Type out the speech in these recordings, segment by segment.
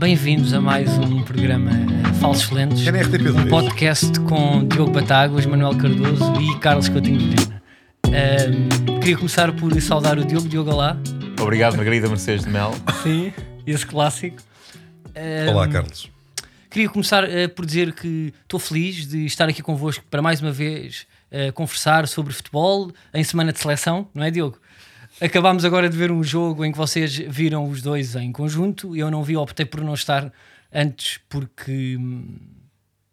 Bem-vindos a mais um programa eh, Falsos Lentes, É na RTP2. um podcast com Diogo Batáguas, Manuel Cardoso e Carlos Coutinho Vilhena. Ahm, queria começar por saudar o Diogo, Diogo Olá. Obrigado, Margarida Mercedes de Mel. Sim, esse clássico. Ahm, Olá, Carlos. Queria começar eh, por dizer que estou feliz de estar aqui convosco para mais uma vez eh, conversar sobre futebol em semana de seleção, não é, Diogo? Acabámos agora de ver um jogo em que vocês viram os dois em conjunto. Eu não vi, optei por não estar antes porque. hum,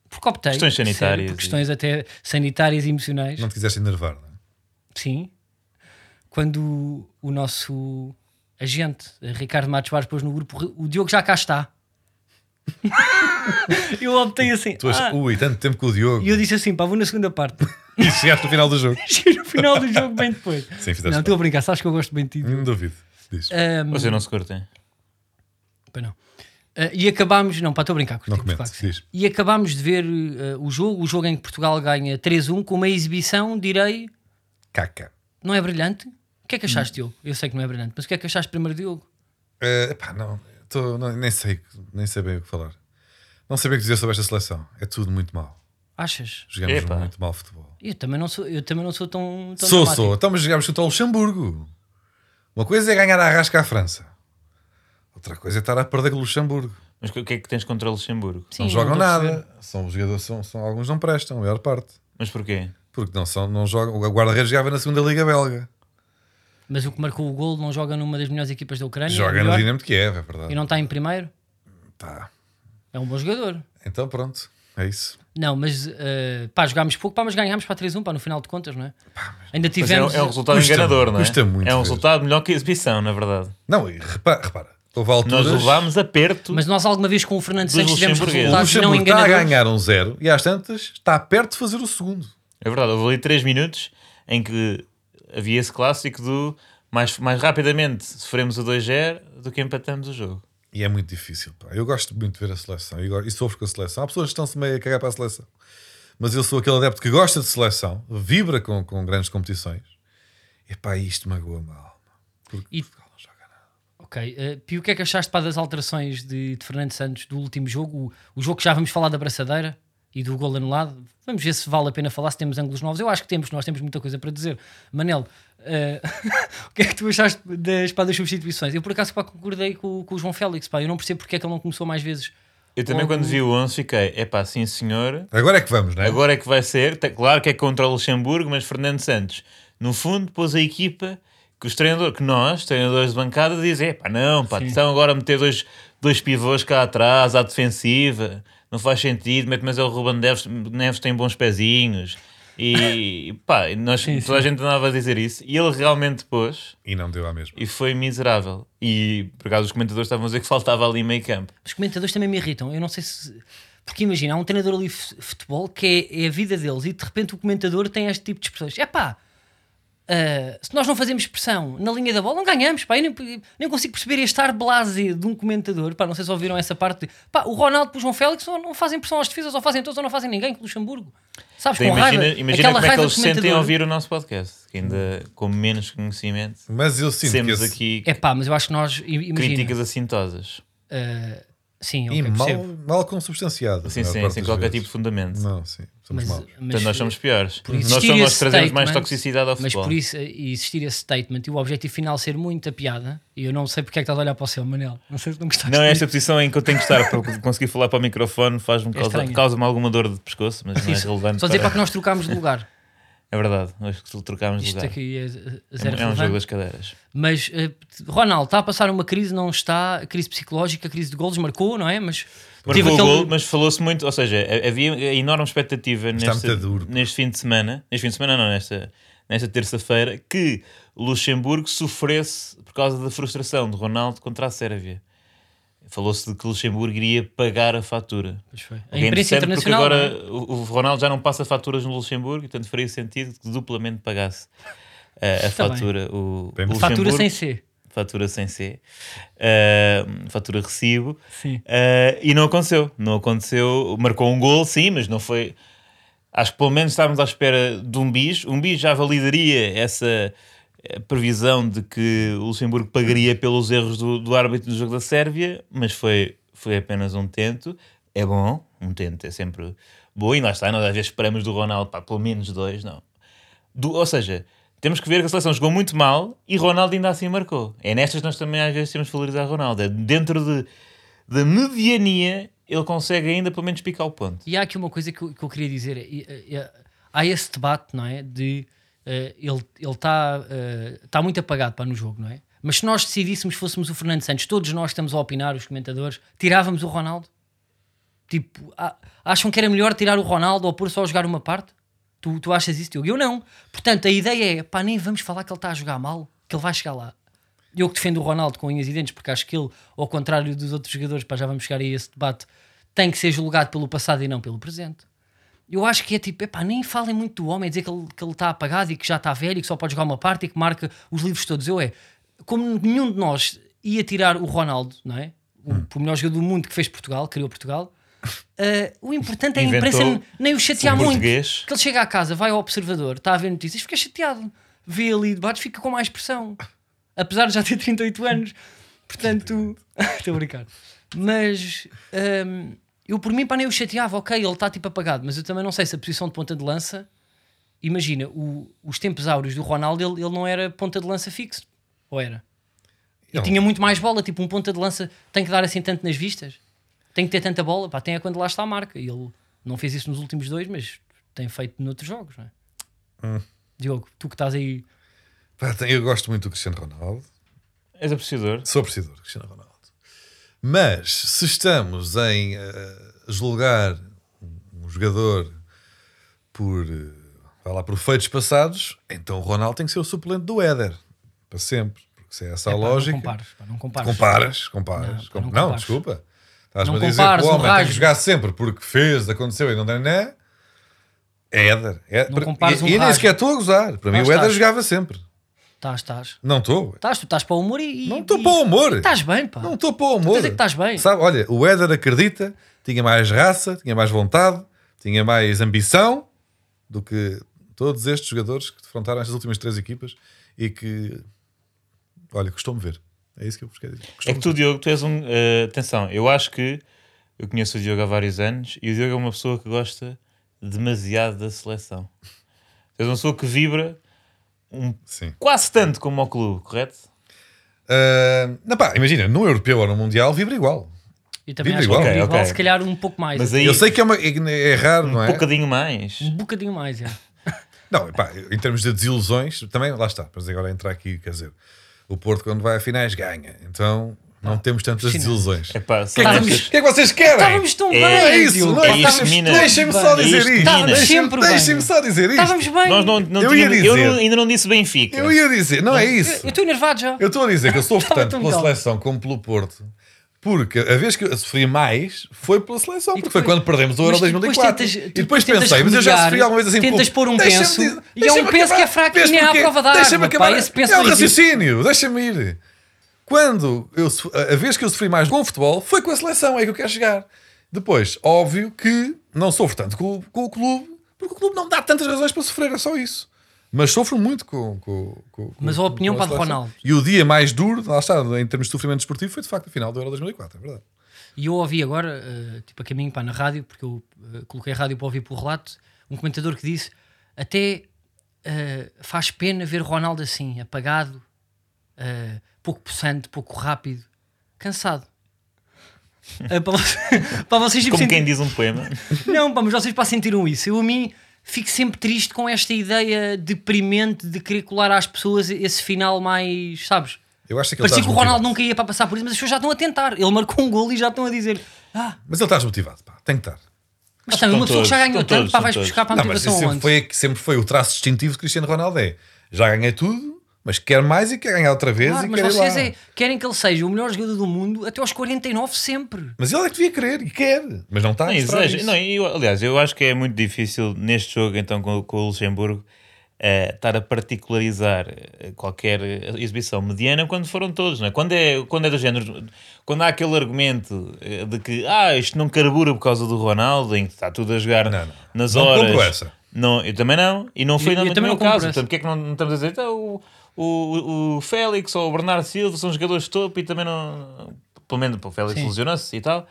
Porque optei. Questões sério, sanitárias por e- questões até sanitárias e emocionais. Não te quiseste enervar, não é? Sim. Quando o, nosso agente, Ricardo Matos Barros, pôs no grupo, o Diogo já cá está. eu optei assim. Tu ah, ui, tanto tempo com o Diogo. e eu disse assim, pá, vou na segunda parte. E chegaste no final do jogo. Cheguei no final do jogo bem depois. Sim, fizeste Não, estou a brincar, sabes que eu gosto bem de ti. Não duvido. Diz. Ahm, Vocês não se curtem? Pois não. Ah, e acabámos, não, pá, estou a brincar Não claro. E acabámos de ver ah, o jogo, o jogo em que Portugal ganha 3-1, com uma exibição, direi, Caca. não é brilhante? O que é que achaste, Hum. Diogo? Eu sei que não é brilhante, mas o que é que achaste primeiro, Diogo? Eh, pá, não, tô- não, nem, sei, nem sei bem o que falar. Não sei bem o que dizer sobre esta seleção. É tudo muito mal. Achas? Jogamos Epá. muito mal futebol. Eu também não sou, eu também não sou tão, tão Sou, dramático. sou. Estamos a jogar contra o Luxemburgo. Uma coisa é ganhar a rasca à França. Outra coisa é estar a perder com o Luxemburgo. Mas o que é que tens contra o Luxemburgo? Sim, não jogam perceber. nada. São os jogadores, são, são, alguns não prestam, a maior parte. Mas porquê? Porque não, são, não jogam. O guarda-redes jogava na segunda Liga Belga. Mas o que marcou o gol não joga numa das melhores equipas da Ucrânia? Joga é no? Dinamo de Kiev, é verdade. E não está em primeiro? Tá. É um bom jogador. Então pronto, é isso. Não, mas eh, pá, jogámos pouco, pá, mas ganhámos para 3-1, pá, no final de contas, não é? Ainda Mas é, um- tivemos. é um resultado Custa- enganador, não é? custa muito é um ver. resultado melhor que a exibição, na verdade. Não, e repara, repara houve alturas. Nós levámos aperto. Mas nós alguma vez com o Fernando Santos tivemos resultados não Luxemburgo está a enganadores. ganhar um zero e às tantas está perto de fazer o segundo. É verdade, houve ali 3 minutos em que havia esse clássico do mais, mais rapidamente sofremos o 2-0 do que empatamos o jogo. E é muito difícil. Pá. Eu gosto muito de ver a seleção e, e sofro com a seleção. Há pessoas que estão-se meio a cagar para a seleção. Mas eu sou aquele adepto que gosta de seleção, vibra com, com grandes competições. E pá, isto magoa mal. Porque E- Portugal não joga nada. Ok, Pio, o que é que achaste para das alterações de, de Fernando Santos do último jogo? O, o jogo que já vamos falar da braçadeira e do gol anulado. Vamos ver se vale a pena falar, se temos ângulos novos. Eu acho que temos, nós temos muita coisa para dizer. Manel, eh, o que é que tu achaste das, pá, das substituições? Eu por acaso pá, concordei com, com o João Félix, pá. eu não percebo porque é que ele não começou mais vezes. Eu também, Logo- quando vi o 11, fiquei, é pá, sim senhor, Agora é que vamos, não é? Agora é que vai ser, claro que é contra o Luxemburgo, mas Fernando Santos, no fundo, pôs a equipa que os treinadores, que nós, treinadores de bancada, dizem: pá, não, pá, Sim. estão agora a meter dois, dois pivôs cá atrás, à defensiva, não faz sentido, mas é o Ruben Neves, Neves tem bons pezinhos. E pá, nós, Sim, toda a gente andava a dizer isso, e ele realmente pôs, E não deu a mesma. e foi miserável. E por acaso os comentadores estavam a dizer que faltava ali meio campo. Os comentadores também me irritam. Eu não sei se. Porque imagina, há um treinador ali de futebol que é, é a vida deles e de repente o comentador tem este tipo de expressões. É pá, se nós não fazemos pressão na linha da bola, não ganhamos. Pá, eu nem, nem consigo perceber este ar blase de um comentador. Pá, não sei se ouviram essa parte. De, pá, o Ronaldo e o João Félix não, não fazem pressão às defesas, ou fazem todos ou não fazem ninguém com o Luxemburgo. Sabes, Então, com imagina raiva. imagina como é que eles sentem ouvir o nosso podcast, que ainda com menos conhecimento. Mas eu sinto que Temos esse... aqui É pá, mas eu acho que nós. Imagina, críticas assintosas. ah, sim, E mal, mal consubstanciado. Sim, sim, sem qualquer vezes. tipo de fundamento. Não, sim. Somos Mas- maus. mas- Portanto, nós somos piores. Nós somos nós trazemos mais toxicidade ao Mas futebol. por isso, eh, existir esse statement e o objetivo final ser muita piada, e eu não sei porque é que estás a olhar para o céu, Manel. Não sei se não gostaste. Não, é esta posição em que eu tenho que estar para conseguir falar para o microfone faz-me causa, estranho. causa-me alguma dor de pescoço, mas não é Isso. relevante. Só dizer para para- que nós trocámos de lugar. É verdade, nós que trocámos de Isto lugar. aqui é, é É, zero um- é um jogo das cadeiras. Mas, eh, Ronaldo, está a passar uma crise, não está? Crise psicológica, crise de golos, marcou, não é? Mas Marcou o aquele- gol, mas falou-se muito, ou seja, ha- havia enorme expectativa neste, duro, neste fim de semana, neste fim de semana não, nesta, nesta terça-feira, que Luxemburgo sofresse por causa da frustração de Ronaldo contra a Sérvia. Falou-se de que Luxemburgo iria pagar a fatura. Pois foi. A é imprensa interessante porque internacional. agora é? o, o Ronaldo já não passa faturas no Luxemburgo, e portanto faria sentido que duplamente pagasse eh, a bem. fatura. O, o Fatura Luxemburgo- sem C. fatura sem C, eh, fatura recibo, Sim. eh, e não aconteceu. Não aconteceu, marcou um gol, sim, mas não foi. Acho que pelo menos estávamos à espera de um bis. Um bis já validaria essa eh, previsão de que o Luxemburgo pagaria pelos erros do, do árbitro do jogo da Sérvia, mas foi, foi apenas um tento. É bom, um tento é sempre bom. E lá está, nós às vezes esperamos do Ronaldo, pá, pelo menos dois, não. Do- ou seja, temos que ver que a seleção jogou muito mal e Ronaldo ainda assim marcou. É nestas nós também às vezes temos que valorizar Ronaldo. É dentro de, da mediania, ele consegue ainda pelo menos picar o ponto. E há aqui uma coisa que eu, que eu queria dizer: há esse debate, não é? De eh, ele está tá muito apagado para no jogo, não é? Mas se nós decidíssemos, fôssemos o Fernando Santos, todos nós estamos a opinar, os comentadores, tirávamos o Ronaldo? Tipo, acham que era melhor tirar o Ronaldo ou pôr só a jogar uma parte? Tu, tu achas isso, Diogo? Eu não. Portanto, a ideia é, pá, nem vamos falar que ele está a jogar mal, que ele vai chegar lá. Eu que defendo o Ronaldo com unhas e dentes, porque acho que ele, ao contrário dos outros jogadores, pá, já vamos chegar a esse debate, tem que ser julgado pelo passado e não pelo presente. Eu acho que é tipo, epá, nem falem muito do homem, dizer que ele, que ele está apagado e que já está velho e que só pode jogar uma parte e que marca os livros todos. Eu é, como nenhum de nós ia tirar o Ronaldo, não é? O, o melhor jogador do mundo que fez Portugal, criou Portugal. Eh, o importante é a imprensa nem o chatear o muito. português. Que ele chega à casa, vai ao observador, está a ver notícias, fica chateado. Vê ali debates, fica com mais pressão. Apesar de já ter 38 anos. Portanto, estou a brincar. Mas hum, eu por mim para nem o chateava, ok, ele está tipo apagado, mas eu também não sei se a posição de ponta de lança. Imagina, o- os tempos áureos do Ronaldo, ele, ele não era ponta de lança fixo, ou era? E Não. tinha muito mais bola, tipo um ponta de lança tem que dar assim tanto nas vistas, tem que ter tanta bola, pá, tem é quando lá está a marca. E ele não fez isso nos últimos dois, mas tem feito noutros jogos, não é? Hum. Diogo, tu que estás aí, Pá, eu gosto muito do Cristiano Ronaldo. És apreciador. Sou apreciador do Cristiano Ronaldo. Mas se estamos em eh, julgar um, um jogador por, vai lá, por feitos passados, então o Ronaldo tem que ser o suplente do Éder. Para sempre. Porque se é essa a Epá, lógica. Não compares, pá, não compares. Comparas, comparas. Não, Com- pá, não Não, compares. desculpa. Estás-me Não a dizer compares que o o homem tem que jogar sempre porque fez, aconteceu e não tem né? É Éder. É, Não compares e, um e nem rasgo. sequer estou a gozar. Para mim, o Éder estás. jogava sempre. Estás, estás. Não estou. Estás, tu estás para o humor e. Não estou para o humor. Estás bem, pá. Não estou para o humor. Quer dizer que estás bem. Sabe, olha, o Éder acredita, tinha mais raça, tinha mais vontade, tinha mais ambição do que todos estes jogadores que defrontaram estas últimas três equipas e que, olha, custou-me ver. É isso que eu vos quero dizer. É que tu, Diogo, tu és um. eh, atenção, eu acho que eu conheço o Diogo há vários anos e o Diogo é uma pessoa que gosta demasiado da seleção. Tu és uma pessoa que vibra um, Sim. quase tanto como ao clube, correto? Ah, não, pá, imagina, no europeu ou no mundial vibra igual. E também Vive acho igual. que é Ok, igual, ok. se calhar um pouco mais. Mas aí Eu sei que é, uma, é, é raro, não um é? bocadinho mais. Um bocadinho mais, é. Não, pá, em termos de desilusões, também lá está. Mas agora entrar aqui, quer dizer, o Porto quando vai a finais ganha. Então não temos tantas finais. desilusões. O que, é que, que é que vocês querem? Estávamos tão É- bem. Não é isso, É Estávamos- mina. Deixem-me só dizer isto. Deixem-me Sempre bem. deixem-me só dizer isto. Estávamos bem. Nós não, não Eu tínhamos- eu dizer- não- ainda não disse Benfica. Eu ia dizer, não é isso. Eu estou enervado já. Eu estou a dizer que eu sou Estava tanto tão pela seleção como pelo Porto. Porque a vez que eu sofri mais foi pela seleção, porque foi quando perdemos o Euro mas tu depois 2004. tentas- e depois pensei, mas eu já sofri alguma vez assim. tentas pô, pôr um penso, e é um penso que é fraco e nem há porquê? prova d'água, Deixa-me acabar. É um ridículo. raciocínio, deixa-me ir. Quando eu, a vez que eu sofri mais com o futebol foi com a seleção, é que eu quero chegar. Depois, óbvio que não sofro tanto com, o- com o clube, porque o clube não me dá tantas razões para sofrer, é só isso. Mas sofro muito com, com, com Mas a opinião com para de seleção. Ronaldo? E o dia mais duro, lá está, em termos de sofrimento desportivo, foi de facto a final do Euro 2004, é verdade. E eu ouvi agora, eh, tipo a caminho para na rádio, porque eu eh, coloquei a rádio para ouvir pelo relato, um comentador que disse até eh, faz pena ver Ronaldo assim, apagado, pouco possante, pouco rápido, cansado. Para, você- para vocês Como sentir- quem diz um poema. Não, pá, mas vocês para sentiram isso. Eu a mim fico sempre triste com esta ideia deprimente de querer colar às pessoas esse final mais, sabes? Eu acho que ele Parecia está que o Ronaldo nunca ia para passar por isso, mas as pessoas já estão a tentar. Ele marcou um golo e já estão a dizer: Ah, Mas ele está desmotivado, pá, tem que estar. mas também uma pessoa que já ganhou tanto, todos, pá, vais todos. buscar para a Não, mas isso motivação sempre foi, sempre foi o traço distintivo de Cristiano Ronaldo. É já ganhei tudo, mas quer mais e quer ganhar outra vez Claro, e mas quer ir vocês lá. é- querem que ele seja o melhor jogador do mundo até aos 49 sempre. Mas ele é que devia querer e quer, mas não está a Não, mostrar exager- isso. não, eu, aliás, eu acho que é muito difícil neste jogo, então, com, com o Luxemburgo, eh, estar a particularizar eh, qualquer exibição mediana quando foram todos, não é? Quando é, quando é do género, quando há aquele argumento eh, de que ah, isto não carbura por causa do Ronaldo, em que está tudo a jogar Não, não. nas Não horas. compro essa. Não, eu também não, e não foi Eu- também meu não compro caso. Portanto, porque é que não, não estamos a dizer então, o, o, o Félix ou o Bernardo Silva são jogadores de topo e também não. pelo menos o Félix lesionou-se e tal.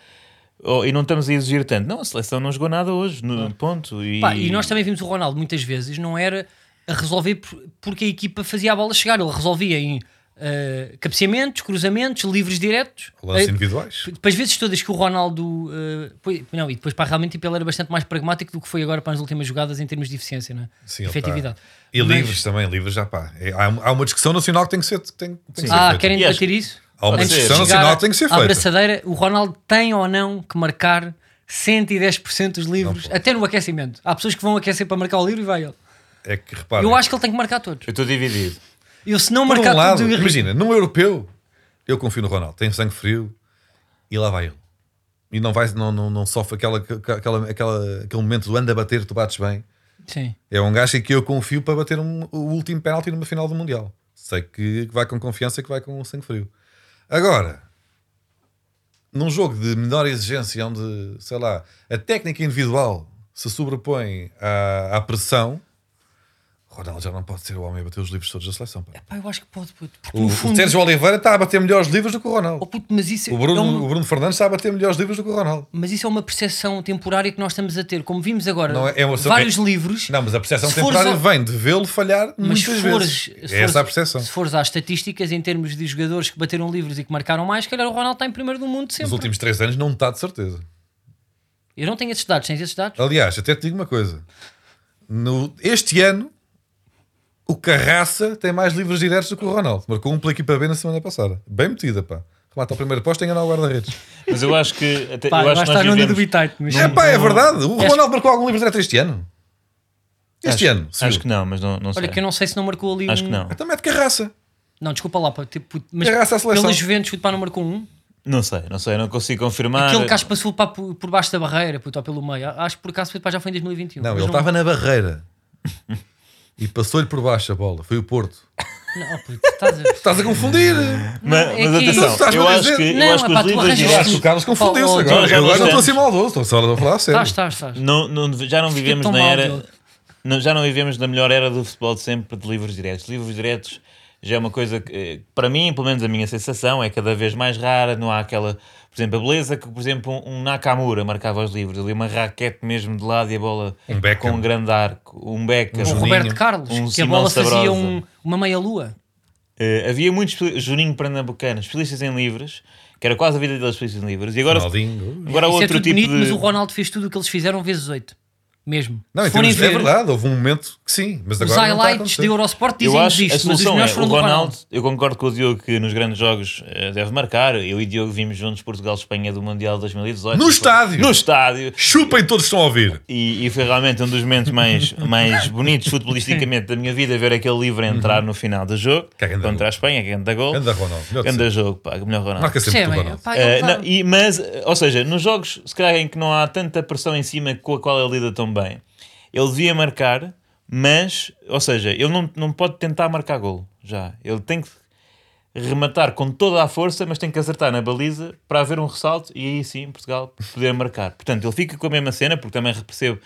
Oh, e não estamos a exigir tanto. Não, a seleção não jogou nada hoje, no ponto. E, Pá, e nós também vimos o Ronaldo muitas vezes, não era a resolver por- porque a equipa fazia a bola chegar, ele resolvia em eh, cabeceamentos, cruzamentos, livres diretos. Lances Eh, individuais. Depois, vezes todas que o Ronaldo. eh, pois- não, e depois, para realmente, tipo, ele era bastante mais pragmático do que foi agora para as últimas jogadas em termos de eficiência, né? Sim, ele efetividade. tá- E Mas- livres também, livres já pá. É, há, há uma discussão nacional que tem que ser, tem, tem que ser Ah, feita. querem debater isso? Há uma discussão nacional que tem que ser feita. abraçadeira, o Ronaldo tem ou não que marcar 110% dos livros, até no aquecimento. Há pessoas que vão aquecer para marcar o livro e vai ele. É que repara. Eu acho que ele tem que marcar todos. Eu estou dividido. Eu, se não por marcar um lado, tudo, eu imagina, num europeu, eu confio no Ronaldo, tem sangue frio e lá vai ele. E não, vai, não, não, não sofre aquela, aquela, aquela, aquele momento do anda a bater, tu bates bem. Sim. É um gajo em que eu confio para bater um- o último penalti numa final do Mundial. Sei que vai com confiança que vai com sangue frio. Agora, num jogo de menor exigência, onde, sei lá, a técnica individual se sobrepõe à, à pressão, Ronaldo já não pode ser o homem a bater os livros todos da seleção. pá. Pá, eu acho que pode, puto. O, o fundo. Sérgio Oliveira está a bater melhores livros do que o Ronaldo. Oh, puto, mas, isso O Bruno, é um- o Bruno Fernandes está a bater melhores livros do que o Ronaldo. mas isso é uma percepção temporária que nós estamos a ter. Como vimos agora, Não é- é uma- vários é- livros. Não, mas a percepção temporária ao- vem de vê-lo falhar Mas muitas fores, vezes. É essa a percepção. Se fores às estatísticas em termos de jogadores que bateram livros e que marcaram mais, calhar o Ronaldo está em primeiro do mundo sempre. Nos últimos três anos não está de certeza. Eu não tenho esses dados, tens esses dados? Aliás, até te digo uma coisa. No, este ano, o Carraça tem mais livros diretos do que o Ronaldo. Marcou um pela equipa B na semana passada. Bem metida, pá. Remata ao primeiro posto e enganar o guarda-redes. Mas eu acho que. Até, Pá, eu acho que está nós do vivemos, bitite. Mas É pá, é verdade. O Acho- Ronaldo marcou algum livro direto este ano? Este acho, ano. se Acho que não, mas não, não sei. Olha, que eu não sei se não marcou ali Acho um... que não. Então mete Carraça. Não, desculpa lá, pá, tipo, mas Carraça à seleção. pela Juventus o pá não marcou um. Não sei, não sei, não consigo confirmar. Aquele que acho que passou pá, por, baixo da barreira, puto, ou pelo meio. Acho que por acaso pá, já foi em 2021. Não, ele estava na barreira. E passou-lhe por baixo a bola. Foi o Porto. Não, oh, puto, estás a... Estás a confundir. Mas, é mas que- Tu atenção, eu acho que, Não, eu acho que epá, os tu livros arranjas- Eu acho que o Carlos confundiu-se Oh, oh, agora. Eu não agora não estou a estamos. ser maldoso. Estou só a falar a sério. Estás, estás, estás. Não, não- já não vivemos tão na mal, era. Diogo. não- já não vivemos na melhor era do futebol de sempre de livros diretos. Livros diretos já é uma coisa que, eh, para mim, pelo menos a minha sensação, é cada vez mais rara. Não há aquela, por exemplo, a beleza que, por exemplo, um, um Nakamura marcava os livros. Ali uma raquete mesmo de lado e a bola Um com um grande arco. Um Beckham. O Juninho, Roberto Carlos, um que a Simão bola fazia Sabrosa. um- uma meia-lua. Eh, havia muitos Juninho Pernambucano, especialistas em livros, que era quase a vida deles especialistas em livros. E agora, Ronaldinho. agora Isso é outro tudo tipo bonito, de. mas o Ronaldo fez tudo o que eles fizeram vezes 8. Mesmo. Não, em termos é ver, verdade. Houve um momento que sim. Mas os agora a highlights de Eurosport Eu dizem acho que a isto, mas os solução é o Ronaldo. Ronaldo. Eu concordo com o Diogo que nos grandes jogos eh, deve marcar. Eu e o Diogo vimos juntos Portugal-Espanha do Mundial de 2018. No estádio. No estádio. Chupem todos que estão a ouvir. E, e foi realmente um dos momentos mais, mais bonitos futebolisticamente da minha vida ver aquele livro entrar no final do jogo Que é contra gol. a Espanha, que é grande gol. Anda Ronaldo. Melhor sempre. jogo, pá, melhor Ronaldo. Marca sempre o Percebem? Ronaldo. Pá, Eh, tá- não, e, mas, ou seja, nos jogos, se calhar em que não há tanta pressão em cima com a qual ele lida tão bem, ele devia marcar, mas, ou seja, ele não, não pode tentar marcar golo já. Ele tem que rematar com toda a força, mas tem que acertar na baliza para haver um ressalto e aí sim Portugal poder marcar. Portanto, ele fica com a mesma cena, porque também percebo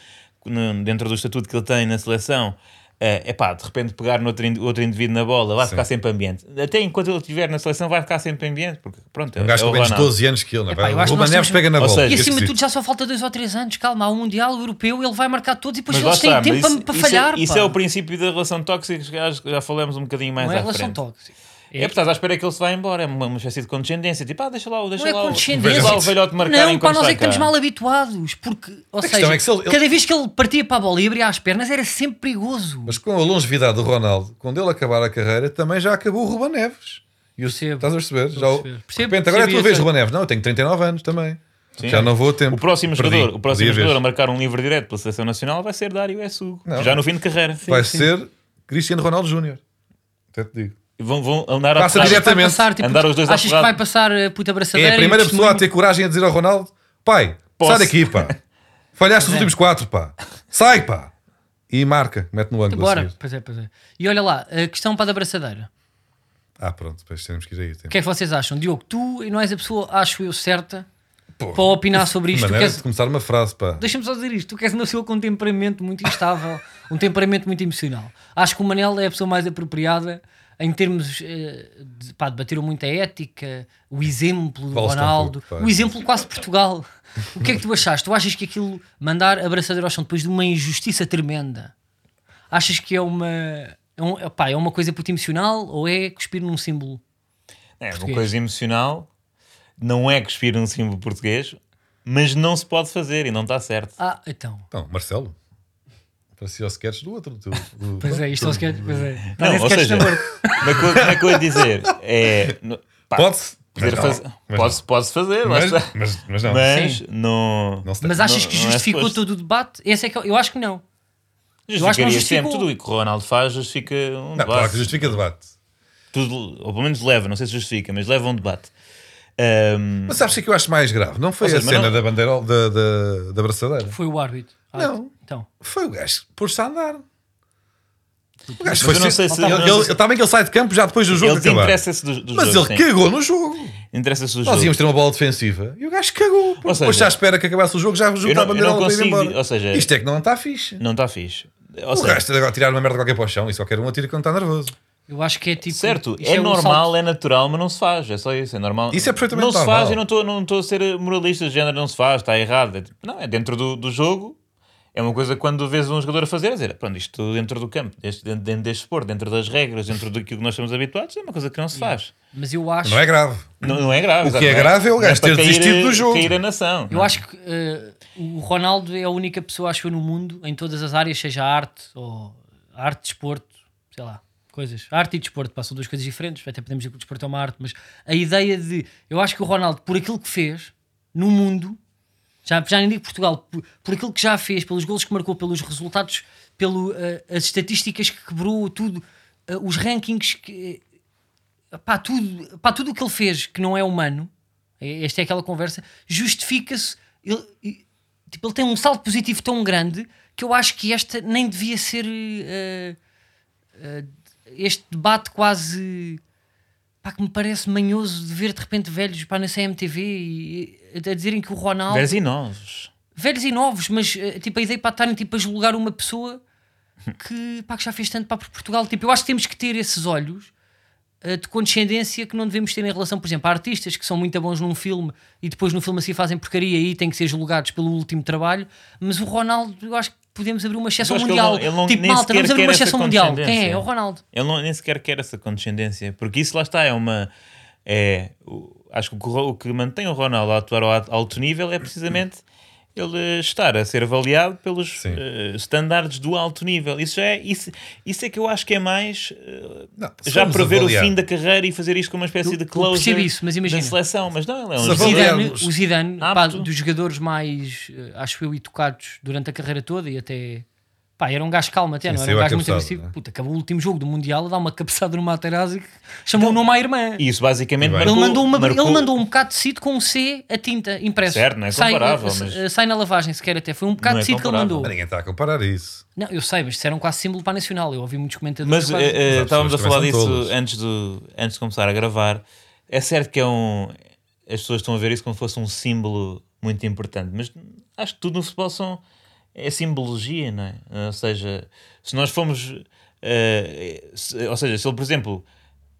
dentro do estatuto que ele tem na seleção. É pá, de repente pegar no outro, ind- outro indivíduo na bola, vai Sim. ficar sempre ambiente. Até enquanto ele estiver na seleção, vai ficar sempre ambiente, porque pronto, é, Um gajo é o com menos de Ronaldo. 12 anos que ele. Não é? Epá, eu o acho nós Neves temos- pega na Ou bola. seja, E acima de tudo já só falta 2 ou 3 anos. Calma, há um Mundial Europeu, ele vai marcar todos e depois Mas eles têm tempo mas para, isso, para isso é- falhar. Isso, é o princípio da relação tóxica que já, já falamos um bocadinho mais Não é à relação frente. tóxica. É porque estás à espera que ele se vá embora, é uma, uma espécie de condescendência. Tipo, ah, deixa lá, o- deixa Não é lá, o- condescendência. deixa lá o velhote marcar Não, pá, enquanto nós é que estamos mal habituados. Porque, ou questão seja, é que se ele- ele- cada vez que ele partia para a bola e abria as pernas era sempre perigoso. Mas com a longevidade do Ronaldo, quando ele acabar a carreira, também já acabou o Ruben Neves. E o- Percebo. Estás a perceber? Já, a o- perceber. de Percebo, repente, agora é a tua vez, Ruben Neves. Não, eu tenho 39 anos também. Sim. Já não vou a tempo. O próximo Perdi. jogador, o próximo Perdi a jogador a marcar um livre direto pela seleção nacional vai ser Dário Essugo. Já no fim de carreira. Vai ser Cristiano Ronaldo Júnior. Até te digo. Vão, vão andar a Passa Vai Exatamente. passar, tipo, Andar os dois achas que porrada. vai passar a puta É abraçadeira? a e primeira pessoa a ter coragem a dizer ao Ronaldo: pai, Posso. sai daqui, pá. Falhaste os É. últimos quatro, pá. Sai, pá. E marca, mete no ângulo. a Bora, pois é, pois é. E olha lá, a questão para a da abraçadeira. Ah, pronto, depois temos que ir aí. O que é que vocês acham? Diogo, tu não és a pessoa, acho eu, certa Pô, para opinar sobre isto. Maneira queres- de começar uma frase, pá. Deixa-me só dizer isto: tu queres uma pessoa com um temperamento muito instável, um temperamento muito emocional. Acho que o Manel é a pessoa mais apropriada em termos eh, de, pá, debateram muito a ética, o exemplo do tão Ronaldo, o exemplo quase de Portugal. O que é que tu achaste? Tu achas que aquilo, mandar abraçadeira ao chão depois de uma injustiça tremenda, achas que é uma, é, um, é uma coisa puto emocional ou é cuspir num símbolo? É uma Português. coisa emocional, não é cuspir um símbolo português, mas não se pode fazer e não está certo. Ah, então. Então, Marcelo. Parecia o sketch do outro. Do, do- Pois é, isto é o sketch. Pois é. Não, Parece ou sketch seja, como é, que, eu- como é que eu ia dizer? É, Pode-se. mas não, fazer- mas Pode-se fazer, Mas, mas, mas não. Mas não. não se Mas achas não- que não é justificou suposto. todo o debate? Esse é que eu, eu acho que não. acho que não Justificaria justificou. sempre tudo o que o Ronaldo faz, justifica um Não, debate. claro que justifica debate. Tudo, ou pelo menos leva, não sei se justifica, mas leva um debate. Ahm, Mas sabes o que é que eu acho mais grave? Não foi seja, a cena não- da bandeira da, da, da abraçadeira. Foi o árbitro. Não. Então. Foi o gajo pôs-se a andar. O gajo foi eu não sei se- ele, eu ele, ele- também que ele sai de campo já depois do jogo ele interessa-se do, do Mas jogo. ele sim. cagou no jogo. Interessa-se do Nós jogo. íamos ter uma bola defensiva e o gajo cagou. Depois seja, já espera que acabasse o jogo, já junta não- a bandeira eu não para ir embora. ou seja- Isto é que não está fixe. Não está fixe. Ou o seja, resto é agora tirar uma merda qualquer para o chão e só quer um atira quando está nervoso. Eu acho que é tipo. certo, é, um normal, salto- é natural, mas não se faz. É só isso, é normal. Isso é perfeitamente Não se normal. faz e não estou não estou a ser moralista de género, não se faz, está errado. É tipo, não, é dentro do, do jogo. É uma coisa quando vês um jogador a fazer, a dizer, pronto, isto dentro do campo, deste, dentro, dentro deste esporte, dentro das regras, dentro daquilo que nós estamos habituados, é uma coisa que não se faz. Mas eu acho. Não é grave. Não, não é grave. O que é não grave é o não gajo para ter desistido do jogo. Cair a nação. Eu acho que eh, o Ronaldo é a única pessoa, acho eu, no mundo, em todas as áreas, seja arte ou arte, desporto, sei lá, coisas. Arte e desporto passam duas coisas diferentes, até podemos dizer que o desporto é uma arte, mas a ideia de. Eu acho que o Ronaldo, por aquilo que fez no mundo, já, já nem digo Portugal, por, por aquilo que já fez, pelos golos que marcou, pelos resultados, pelas estatísticas que quebrou, tudo, eh, os rankings que. Pá, tudo, pá, tudo o que ele fez que não é humano, é- esta é aquela conversa, justifica-se. Ele, tipo, ele tem um salto positivo tão grande que eu acho que esta nem devia ser eh, eh, este debate quase pá, que me parece manhoso de ver de repente velhos pá, na CMTV e, a dizerem que o Ronaldo Velhos e novos. velhos e novos, mas eh, tipo, a ideia para estarem tipo, a julgar uma pessoa que, pá, que já fez tanto para Portugal. Tipo, eu acho que temos que ter esses olhos eh, de condescendência que não devemos ter em relação, por exemplo, a artistas que são muito bons num filme e depois no filme assim fazem porcaria e têm que ser julgados pelo último trabalho. Mas o Ronaldo, eu acho que podemos abrir uma exceção que ele mundial. não- ele não- tipo, malta, vamos abrir uma exceção mundial. Quem é? É o Ronaldo. Ele não, nem sequer quer essa condescendência, porque isso lá está, é uma. É, o- acho que o, que o- que mantém o Ronaldo a atuar ao alto nível é precisamente ele eh, estar a ser avaliado pelos standards do alto nível. Isso, já é, isso, isso é que eu acho que é mais eh, Não, já prever avaliar- o fim da carreira e fazer isto como uma espécie Eu- de percebo isso, mas imagina. da seleção. Mas não, ele é um Zidane, o Zidane pá, dos jogadores mais, acho eu, educados durante a carreira toda e até. Pá, era um gajo calmo até, Sim, não era um gajo muito agressivo. né? Puta, acabou o último jogo do Mundial a dar uma cabeçada no Materazzi que chamou o nome à irmã. E Isso basicamente bem. Ele marcou- mandou, uma, marcou- ele mandou um bocado de tecido com um C a tinta impresso. Certo, não é sai, comparável, eh, mas- eh, sai na lavagem sequer até. Foi um bocado Não é de tecido que ele mandou. Mas ninguém está a comparar isso. Não, eu sei, mas disseram quase símbolo para a Nacional. Eu ouvi muitos comentadores. Mas quase- eh, estávamos a falar disso antes, do, antes de começar a gravar. É certo que é um. As pessoas estão a ver isso como se fosse um símbolo muito importante, mas acho que tudo no futebol são, é simbologia, não é? Ou seja, se nós formos. eh, se- ou seja, se ele, por exemplo,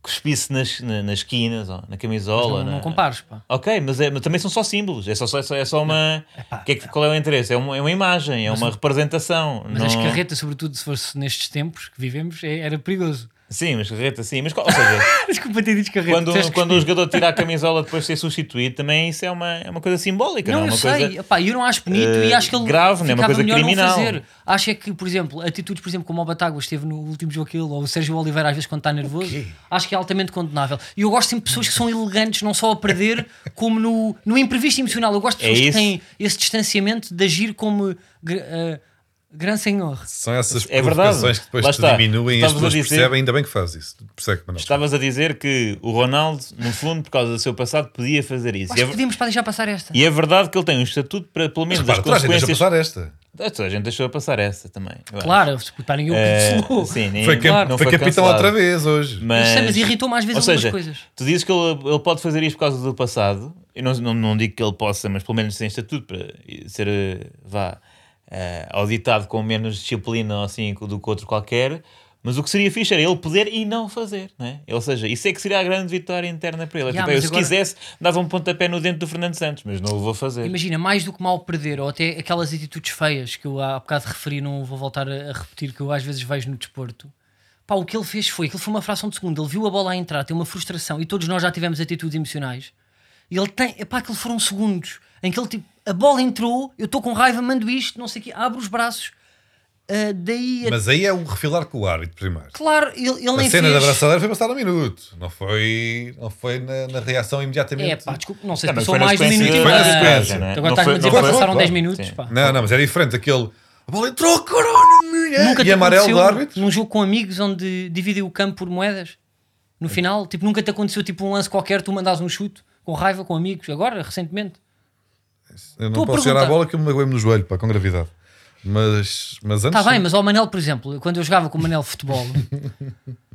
cuspisse nas, na- nas esquinas ou na camisola. não, não na- compares, pá. Ok, mas, é, mas também são só símbolos. É só, é só, é só uma. Epá, que é que- qual é o interesse? É uma, é uma imagem, é uma representação. Mas não... as carretas, sobretudo se fosse nestes tempos que vivemos, é- era perigoso. Sim, mas carreta, sim. Mas, qual- ou seja, Desculpa ter dito carreta. quando, quando o jogador tira a camisola depois de ser substituído, também isso é uma, é uma coisa simbólica, não, Não, é eu uma sei, coisa. Epá, eu não acho bonito eh, e acho que ele grave, não é uma coisa criminal. Acho é que, por exemplo, atitudes, por exemplo, como o Batáguas esteve no último jogo aquele, ou o Sérgio Oliveira às vezes quando está nervoso, acho que é altamente condenável. E eu gosto sempre de pessoas que são elegantes, não só a perder, como no, no imprevisto emocional. Eu gosto de É pessoas que isso. têm esse distanciamento de agir como gr- eh, Gran Senhor. São essas É provocações que depois te diminuem e as Estavas pessoas dizer- percebem, ainda bem que faz isso. Percebe? Estavas a dizer que o Ronaldo, no fundo, por causa do seu passado, podia fazer isso. Acho E é, podíamos para deixar passar esta. e é verdade que ele tem um estatuto para, pelo menos, Repara, as toda a gente deixa consequências. passar esta. Ah, Toda a gente deixou passar essa também. Claro, se que cancelou. sim, nem- Foi, cam- não foi capitão outra vez hoje. Mas, mas irritou-me às vezes Ou seja, algumas coisas. tu dizes que ele, ele pode fazer isto por causa do passado. Eu não, não, não digo que ele possa, mas pelo menos tem estatuto para ser, eh, vá, auditado com menos disciplina ou assim do que outro qualquer. Mas o que seria fixe era ele poder e não fazer, não é? Ou seja, isso é que seria a grande vitória interna para ele. Yeah, tipo, eu, se agora- quisesse, dava um pontapé no dente do Fernando Santos, mas não o vou fazer. Imagina, mais do que mal perder, ou até aquelas atitudes feias que eu há bocado referi, não vou voltar a, repetir, que eu às vezes vejo no desporto. Pá, o que ele fez foi, aquilo foi uma fração de segundo, ele viu a bola a entrar, tem uma frustração, e todos nós já tivemos atitudes emocionais. E ele tem, epá, aquilo foram segundos, em que ele tipo, a bola entrou, eu estou com raiva, mando isto, não sei o quê, abre os braços. Ah, daí, a- Mas aí é o refilar com o árbitro primeiro. claro, ele, ele A nem cena fez... da abraçadeira foi passada um minuto. Não foi, não foi na, na reação imediatamente. É pá, desculpa, não sei se passou mais de um minuto e Foi na meio. sequência, né? Agora estás-me a dizer que passaram foi- 10 foi- minutos, Sim. pá. Não, não, mas era diferente. Aquele. A bola entrou, caralho, Nunca e amarelo do árbitro. num jogo com amigos onde dividem o campo por moedas? No final? Tipo, nunca te aconteceu tipo um lance qualquer, tu mandas um chute com raiva com amigos, agora, recentemente? Eu Estou não a posso chegar à perguntar. bola que eu me magoei-me no joelho, pá, com gravidade. Mas, mas antes. Está bem, mas ao Manel, por exemplo, quando eu jogava com o Manel futebol,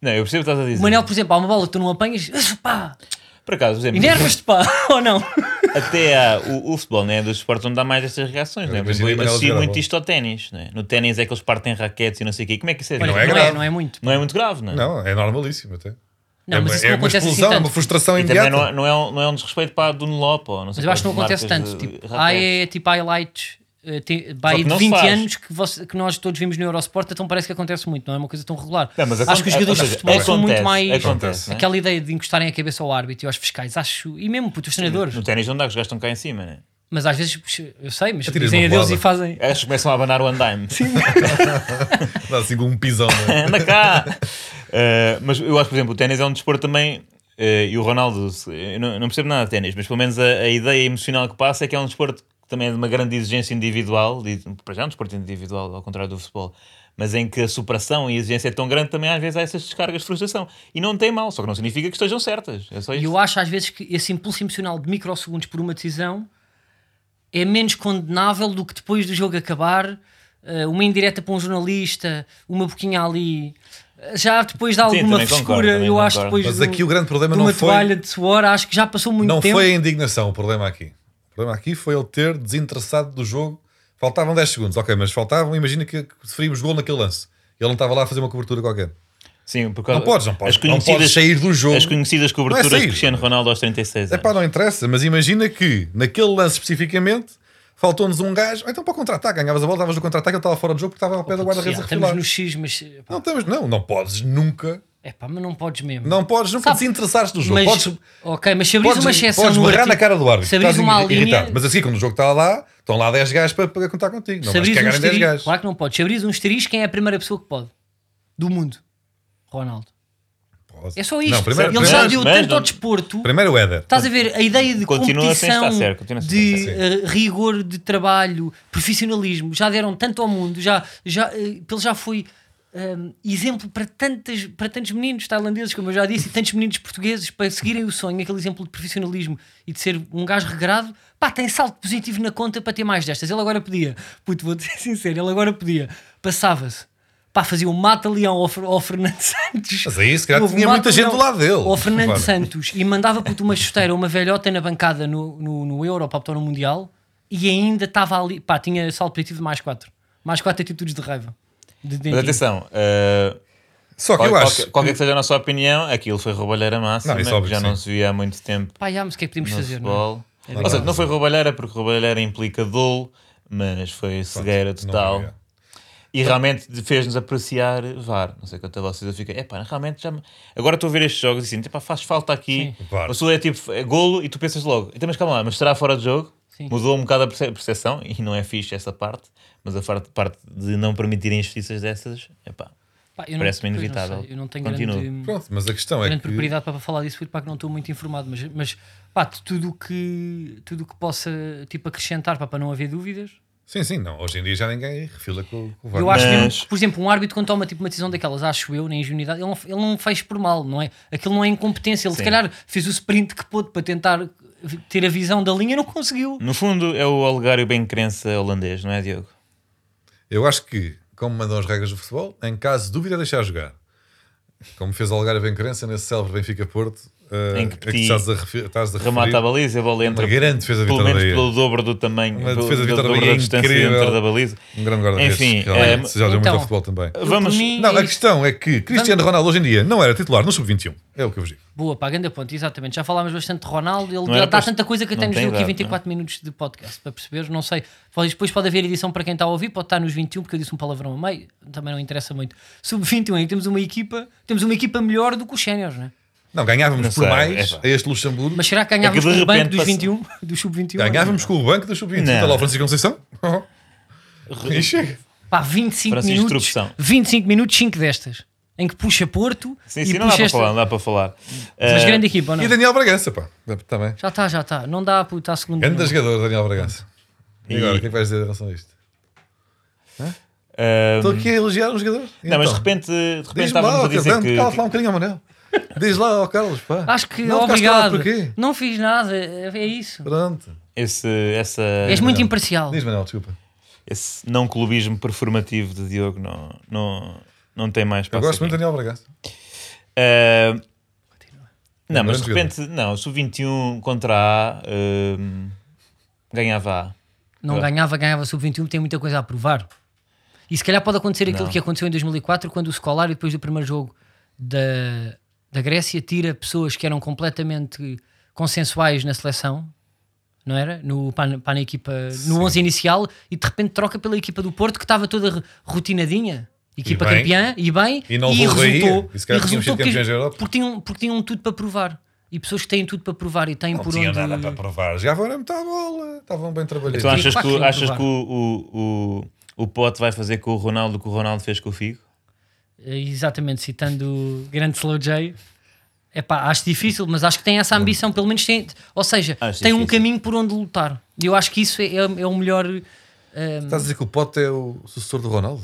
Não, eu percebo o que estás a dizer. o Manel, por exemplo, há uma bola que tu não apanhas, pá, Por acaso, por exemplo, enervas-te, pá, ou não? até há, o, o futebol né, dos esportes onde dá mais estas reações. Né? Eu Por exemplo, imaginei eu Manel associo jogar a muito bola. isto ao ténis. Né? No ténis é que eles partem raquetes e não sei o quê. Como é que isso é? Olha, não não, é é, grave. não é muito. Não é muito grave, não é? Não, é normalíssimo até. Não, é mas uma, isso é não uma acontece assim explosão, é tanto. uma frustração E também imediata. não, é- não, é um, não é um desrespeito para a Dunlop ou não sei Mas eu acho que não quais acontece tanto. de Tipo, há é tipo highlights eh, tem, vai de não se 20 faz. anos que, você- que nós todos vimos no Eurosport, então parece que acontece muito, não é uma coisa tão regular. Não, mas acho que os jogadores de futebol são muito mais. acontece, né? Aquela ideia de encostarem a cabeça ao árbitro e aos fiscais, acho. E mesmo puto, os treinadores. No ténis não dá, que os gajos estão cá em cima, né? Mas às vezes, eu sei, mas dizem adeus e fazem. Eles começam a abanar o andaime. Sim. Dá assim com um pisão. não é? Anda cá! Uh, mas eu acho, por exemplo, o ténis é um desporto também. uh, e o Ronaldo, eu não, não percebo nada de ténis, mas pelo menos a, a ideia emocional que passa é que é um desporto que também é de uma grande exigência individual. de- Para já é um desporto individual, ao contrário do futebol. Mas em que a superação e a exigência é tão grande, também às vezes há essas descargas de frustração. E não tem mal, só que não significa que estejam certas. É só E eu acho às vezes que esse impulso emocional de microsegundos por uma decisão é menos condenável do que depois do jogo acabar, eh, uma indireta para um jornalista, uma boquinha ali. Já depois de alguma também frescura, concordo, eu acho depois Mas do- aqui o grande problema de não uma foi- toalha de suor, acho que já passou muito Não tempo. foi a indignação o problema aqui. O problema aqui foi ele ter desinteressado do jogo. Faltavam 10 segundos, ok, mas faltavam. Imagina que, sofríamos gol naquele lance. Ele não estava lá a fazer uma cobertura qualquer. Sim, por causa- Não podes, não podes, as não podes sair do jogo. As conhecidas Não é coberturas sair. de Cristiano Ronaldo aos 36 É anos. pá, não interessa, mas imagina que naquele lance especificamente faltou-nos um gajo. Então para o contra-ataque, ganhavas a bola, davas no contra-ataque, ele estava fora do jogo porque estava ao pé da guarda-redes a estamos refilar. no X, mas. pá, Não, estamos, não, não podes nunca. É pá, mas não podes mesmo. Não podes nunca Sabe, desinteressares do jogo. mas, podes, ok, mas se abris podes, uma exceção podes barrar artigo- na cara do árbitro. se abris uma irritado. linha, Mas assim, quando o jogo está lá, estão lá 10 gajos para, para contar contigo. Não vais abris um cagar em 10 asterisco, gajos. claro que não podes. Se abris um asterisco, quem é a primeira pessoa que pode? Do mundo. Ronaldo. É só isto. Não, primeiro, Ele primeiro, já deu mas tanto ao desporto. primeiro o Éder. Estás a ver a ideia de Continua sem competição, estar certo, continua sem de estar eh, rigor de trabalho, profissionalismo, já deram tanto ao mundo, já, já, eh, ele já foi ehm, exemplo para, tantas, para tantos meninos tailandeses, como eu já disse, e tantos meninos portugueses para seguirem o sonho, aquele exemplo de profissionalismo e de ser um gajo regrado, pá, tem salto positivo na conta para ter mais destas. Ele agora podia, puto, vou-te ser sincero, ele agora podia, passava-se. Pá, fazia um mata-leão ao, ao Fernando Santos. Mas aí, se calhar, tinha muita gente do lado dele. Ao Fernando Claro. Santos e mandava puto uma chuteira, uma velhota na bancada no, no, no Euro para optar no Mundial e ainda estava ali, pá, tinha salto positivo de mais 4. Mais 4 atitudes de raiva. De Mas dentinho. atenção, uh, Só que qual- eu acho. qualquer, qualquer que seja a nossa opinião, aquilo foi roubalheira máxima, Não, isso óbvio já que não sim. se via há muito tempo Pá, já, mas o que é que podemos no fazer, não é? É Ou seja, não foi roubalheira porque roubalheira implica dolo, mas foi cegueira não total. É. E realmente fez-nos apreciar VAR. Não sei quanto a vocês eu fiquei, epá, realmente já me... Agora estou a ver estes jogos e assim, epá, faz falta aqui. A pessoa é tipo, é golo e tu pensas logo, então mas calma lá, mas será fora de jogo? Sim. Mudou um bocado a perce- percepção e não é fixe essa parte, mas a parte, de não permitirem injustiças dessas, epá, Pá, Parece-me pois, não inevitável. sei, Eu não tenho Continua. grande, Pronto, mas a questão é grande que. propriedade para falar disso, porque pá, que não estou muito informado, mas, mas pá, tudo o que, tudo o que possa tipo, acrescentar pá, para não haver dúvidas. Sim, sim, não. Hoje em dia já ninguém refila com, com o VAR. Eu acho Mas- que, por exemplo, um árbitro quando toma tipo, uma decisão daquelas, acho eu, na ingenuidade, ele não, ele não fez por mal, não é? Aquilo não é incompetência. Ele se Sim. calhar fez o sprint que pôde para tentar ter a visão da linha e não conseguiu. No fundo, é o Olegário bem crença holandês, não é, Diogo? Eu acho que, como mandam as regras do futebol, em caso de dúvida, deixar jogar. Como fez o Algarve em crença nesse célebre Benfica Porto, Uh, Em que é que Petit estás a, refer, estás a remata a referir. baliza e a bola entra Uma grande defesa de pelo menos Bahia. pelo dobro do tamanho, Uma pelo, defesa de pelo Vitor dobro Bahia da distância incrível. dentro da baliza. Um grande guarda-redes. Enfim, eh, se muito então, ao futebol também. Vamos- Não, é a questão é que Cristiano Ronaldo hoje em dia não era titular no Sub-21. É o que eu vos digo. Boa, pá, grande ponto, exatamente. Já falámos bastante de Ronaldo, ele Não dá era para- tanta coisa que até não nos deu aqui idade, 24 minutos de podcast para perceber, não sei. Depois pode haver edição para quem está a ouvir, pode estar nos 21, porque eu disse um palavrão a meio, também não interessa muito. Sub-21, aí temos uma equipa, temos uma equipa melhor do que os séniores, né? Não, ganhávamos Não por sei, mais é a este Luxemburgo. Mas será que ganhávamos É que com o banco dos passa- 21, do Sub-21? Ganhávamos com o banco do Sub-21. Não. Está lá o Francisco Conceição. e chega. Pá, 25 Francisco minutos, Trupção. 25 minutos, 5 destas. Em que puxa Porto Sim, e sim, não dá puxa esta... falar, não dá para falar. Mas Eh, grande equipa, não? E Daniel Bragança, pá. Também. Já está, já está. Não dá para estar a segundo. Grande jogador, Daniel Bragança. E E- agora, o que é que vais dizer em relação a isto? eh, Estou aqui a elogiar um jogador. Não, mas de Então, repente, de repente estávamos lá, a dizer que. cala-te lá um bocadinho ao Manel. Diz lá ao Carlos, pá. Acho que Não obrigado. Não fiz nada, é isso. Pronto. Esse, essa, És muito imparcial. Diz, Manel, desculpa. esse não clubismo performativo de Diogo não, não, não tem mais Eu gosto muito de. Daniel Bragança. Eh, não, mas de repente, não, sub-21 contra A eh, ganhava A. Não Eu- ganhava, ganhava sub-21, tem muita coisa a provar. E se calhar pode acontecer aquilo Não. que aconteceu em 2004, quando o Scolari, depois do primeiro jogo da, da Grécia, tira pessoas que eram completamente consensuais na seleção, não era? No, para, para a equipa, no 11 inicial, e de repente troca pela equipa do Porto, que estava toda rotinadinha. Equipa bem. campeã, e bem, E não o resultou. E sido porque, tinham, porque tinham tudo para provar. E pessoas que têm tudo para provar e têm Não por tinha onde... nada para provar. Jogavam era muita bola. Estavam bem trabalhados. Tu achas, que, achas que o, o, o, o Pote vai fazer com o Ronaldo o que o Ronaldo fez com o Figo? Exatamente, citando o grande Slow J. Epá, acho difícil, mas acho que tem essa ambição, pelo menos tem, ou seja, Acho tem um difícil. caminho por onde lutar. E eu acho que isso é, é, é o melhor. eh, Estás a dizer que o Pote é o sucessor do Ronaldo?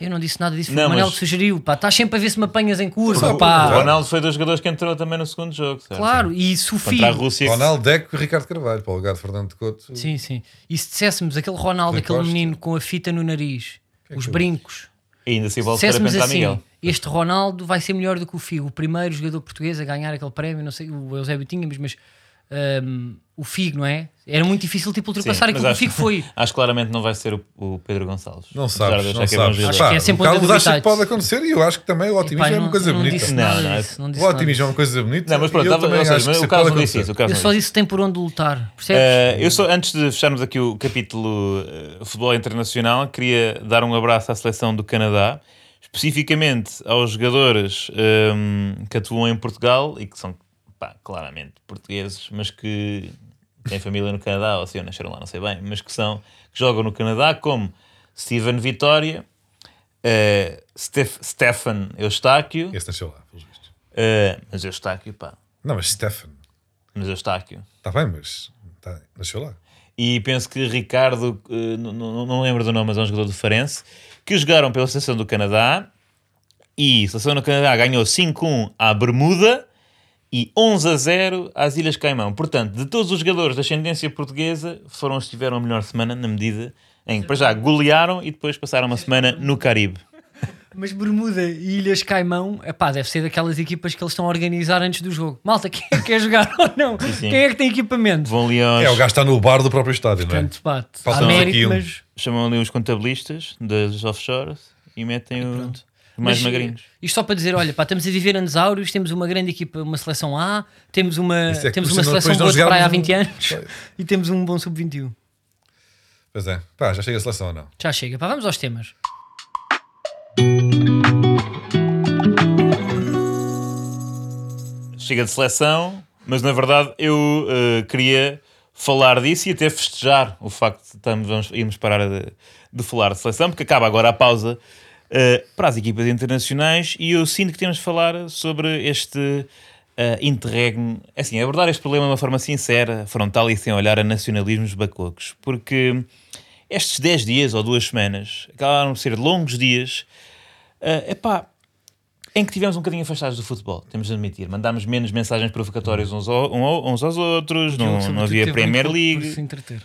eu não disse nada disso, foi Não, o Manel mas- que sugeriu. Pá, estás sempre a ver se me apanhas em curva. Pá. O. Ronaldo foi dos jogadores que entrou também no segundo jogo. certo? Claro, e se o Contra a Figo. Rússia. que- Ronaldo, Deco e Ricardo Carvalho. Para o lugar de Fernando de Couto. Sim, sim. E se disséssemos aquele Ronaldo, aquele menino com a fita no nariz, que é os que eu- brincos, E ainda se volta para pentar assim: Miguel. este Ronaldo vai ser melhor do que o Figo, o primeiro jogador português a ganhar aquele prémio, não sei, o Eusébio tínhamos, mas hum, o Figo, não é? Era muito difícil tipo, ultrapassar Sim, aquilo mas que o Figo foi. Acho que claramente não vai ser o, o Pedro Gonçalves. Não sabes, não que é sabes. Acho que é sempre o Carlos um acha que pode acontecer e eu acho que também o otimismo Epá, é uma não- coisa não bonita. disse Não, nada não, disso, não disse O nada otimismo é uma coisa bonita. Não, mas pronto, tava- também seja, acho mas o Carlos não disse isso. Eu só disse. disse que tem por onde lutar, percebes? Eh, eu só, antes de fecharmos aqui o capítulo eh, futebol internacional, queria dar um abraço à seleção do Canadá, especificamente aos jogadores ehm, que atuam em Portugal e que são pá, claramente portugueses, mas que têm família no Canadá, ou se nasceram lá, não sei bem, mas que são que jogam no Canadá, como Steven Vitória, eh, Stef, Stefan Eustáquio, Esse nasceu lá, pelos vistos. eh, mas Eustáquio, pá, Não, mas Stefan. mas Eustáquio. Está bem, mas tá, nasceu lá. e penso que Ricardo, eh, não, não, não lembro do nome, mas é um jogador do Farense, que jogaram pela seleção do Canadá e a seleção do Canadá ganhou 5-1 à Bermuda e 11-0 às Ilhas Caimão. Portanto, de todos os jogadores da ascendência portuguesa, foram os que tiveram a melhor semana na medida em que, para já, golearam e depois passaram uma semana no Caribe. Mas Bermuda e Ilhas Caimão, epá, deve ser daquelas equipas que eles estão a organizar antes do jogo. Malta, quem é que quer jogar ou não? sim. Quem é que tem equipamento? Vão ali aos... É, o gajo está no bar do próprio estádio, não é? Portanto. Há Falta-nos aqui um. mas... chamam ali os contabilistas das offshores e metem o- pronto. Mais mas, magrinhos. Isto só para dizer, olha, pá, estamos a viver anos áureos, temos uma grande equipa, uma seleção A, temos uma, é temos uma seleção boa de praia há jogarmos 20 um- anos Sei. e temos um bom sub-21. Pois é. Pá, já chega a seleção ou não? Já chega, pá, vamos aos temas. chega de seleção, mas na verdade eu eh, queria falar disso e até festejar o facto de estamos, vamos, irmos parar de, de falar de seleção, porque acaba agora a pausa eh, para as equipas internacionais e eu sinto que temos de falar sobre este eh, interregno, assim, abordar este problema de uma forma sincera, frontal e sem olhar a nacionalismos bacocos, porque estes 10 dias ou duas semanas acabaram de ser longos dias, é epá, em que tivemos um bocadinho afastados do futebol, temos de admitir. Mandámos menos mensagens provocatórias uns, ao- uns aos outros, não, não havia Premier por League. se entreter.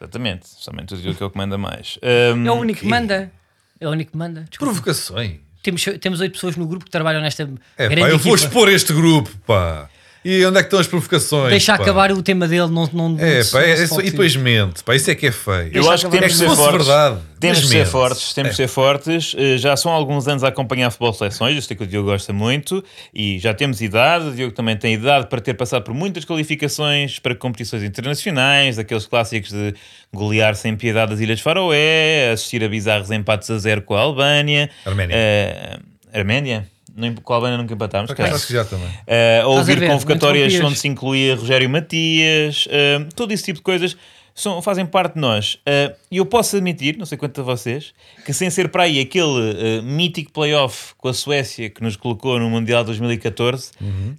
Exatamente, somente o que é o que manda mais. Um, É o único que e- manda. É o único que manda. Desculpa. Provocações. temos, temos oito pessoas no grupo que trabalham nesta É, grande pá, eu vou equipa. expor este grupo, pá. E onde é que estão as provocações? Deixa pá? acabar o tema dele, não, não, É, pá, é, é e depois mente, pá, isso é que é feio. Eu Deixa acho que temos É de que ser fortes. verdade, Temos mas de ser fortes, temos de ser fortes. Eh, Já são alguns anos a acompanhar futebol de seleções, eu sei que o Diogo gosta muito e já temos idade. O Diogo também tem idade para ter passado por muitas qualificações para competições internacionais, daqueles clássicos de golear sem piedade as Ilhas Faroé, assistir a bizarros empates a zero com a Albânia. Arménia. Eh, Arménia? Nem- Com a Albânia nunca empatámos. Acho que já também. Uh, a ouvir ver, convocatórias onde se incluía Rogério Matias, uh, todo esse tipo de coisas são, fazem parte de nós. Uh, E eu posso admitir, não sei quanto a vocês, que sem ser para aí aquele uh, mítico playoff com a Suécia que nos colocou no Mundial 2014,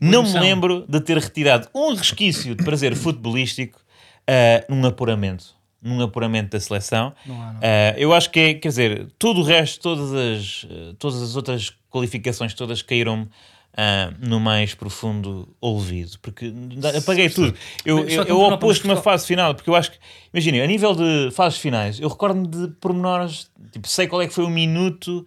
não me lembro de ter retirado um resquício de prazer futebolístico uh, num apuramento. Num apuramento da seleção, Não há, não. Uh, eu acho que é, quer dizer, todo o resto, todas as, todas as outras qualificações, todas caíram uh, no mais profundo olvido, porque apaguei tudo. Eu, Só eu, eu no próprio oposto uma Portugal- fase final, porque eu acho que, imagina, a nível de fases finais, eu recordo-me de pormenores, tipo, sei qual é que foi o minuto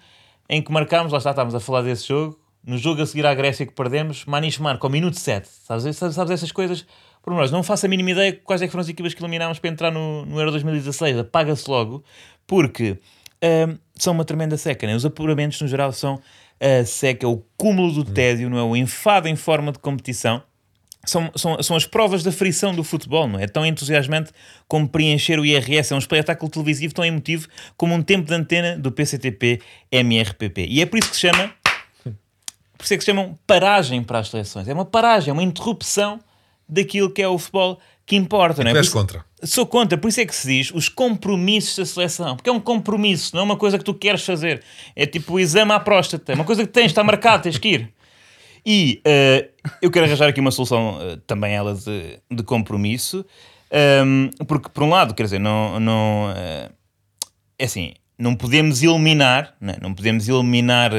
em que marcámos, lá está, estávamos a falar desse jogo, no jogo a seguir à Grécia que perdemos, Maniche marca ao minuto 7, sabes, sabes, sabes essas coisas? Pormenores, não faço a mínima ideia quais é foram as equipas que eliminámos para entrar no, no Euro 2016, apaga-se logo, porque hum, são uma tremenda seca, né? os apuramentos no geral são a seca, o cúmulo do tédio, não é? o enfado em forma de competição, são, são, são as provas da frição do futebol, não é? Tão entusiasmante como preencher o IRS. É um espetáculo televisivo tão emotivo como um tempo de antena do PCTP MRPP. E é por isso que se chama. Por isso é que se chamam paragem para as seleções. É uma paragem, é uma interrupção daquilo que é o futebol que importa, não é? Tu és isso- contra. Sou contra, por isso é que se diz os compromissos da seleção. Porque é um compromisso, não é uma coisa que tu queres fazer. É tipo o exame à próstata. É uma coisa que tens, está marcado, tens que ir. E eh, eu quero arranjar aqui uma solução eh, também ela de, de compromisso. Ehm, porque, por um lado, quer dizer, não. não eh, é assim, não podemos eliminar, né? não podemos eliminar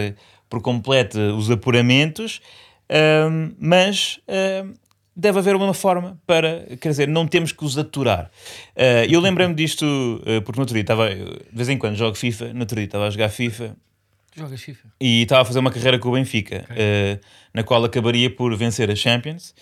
por completo os apuramentos, ehm, mas ehm, deve haver uma forma para, quer dizer, não temos que os aturar. Eh, eu lembrei-me disto eh, porque no outro dia estava, de vez em quando jogo FIFA, no outro dia estava a jogar FIFA Jogas FIFA. e estava a fazer uma carreira com o Benfica, eh, na qual acabaria por vencer a Champions.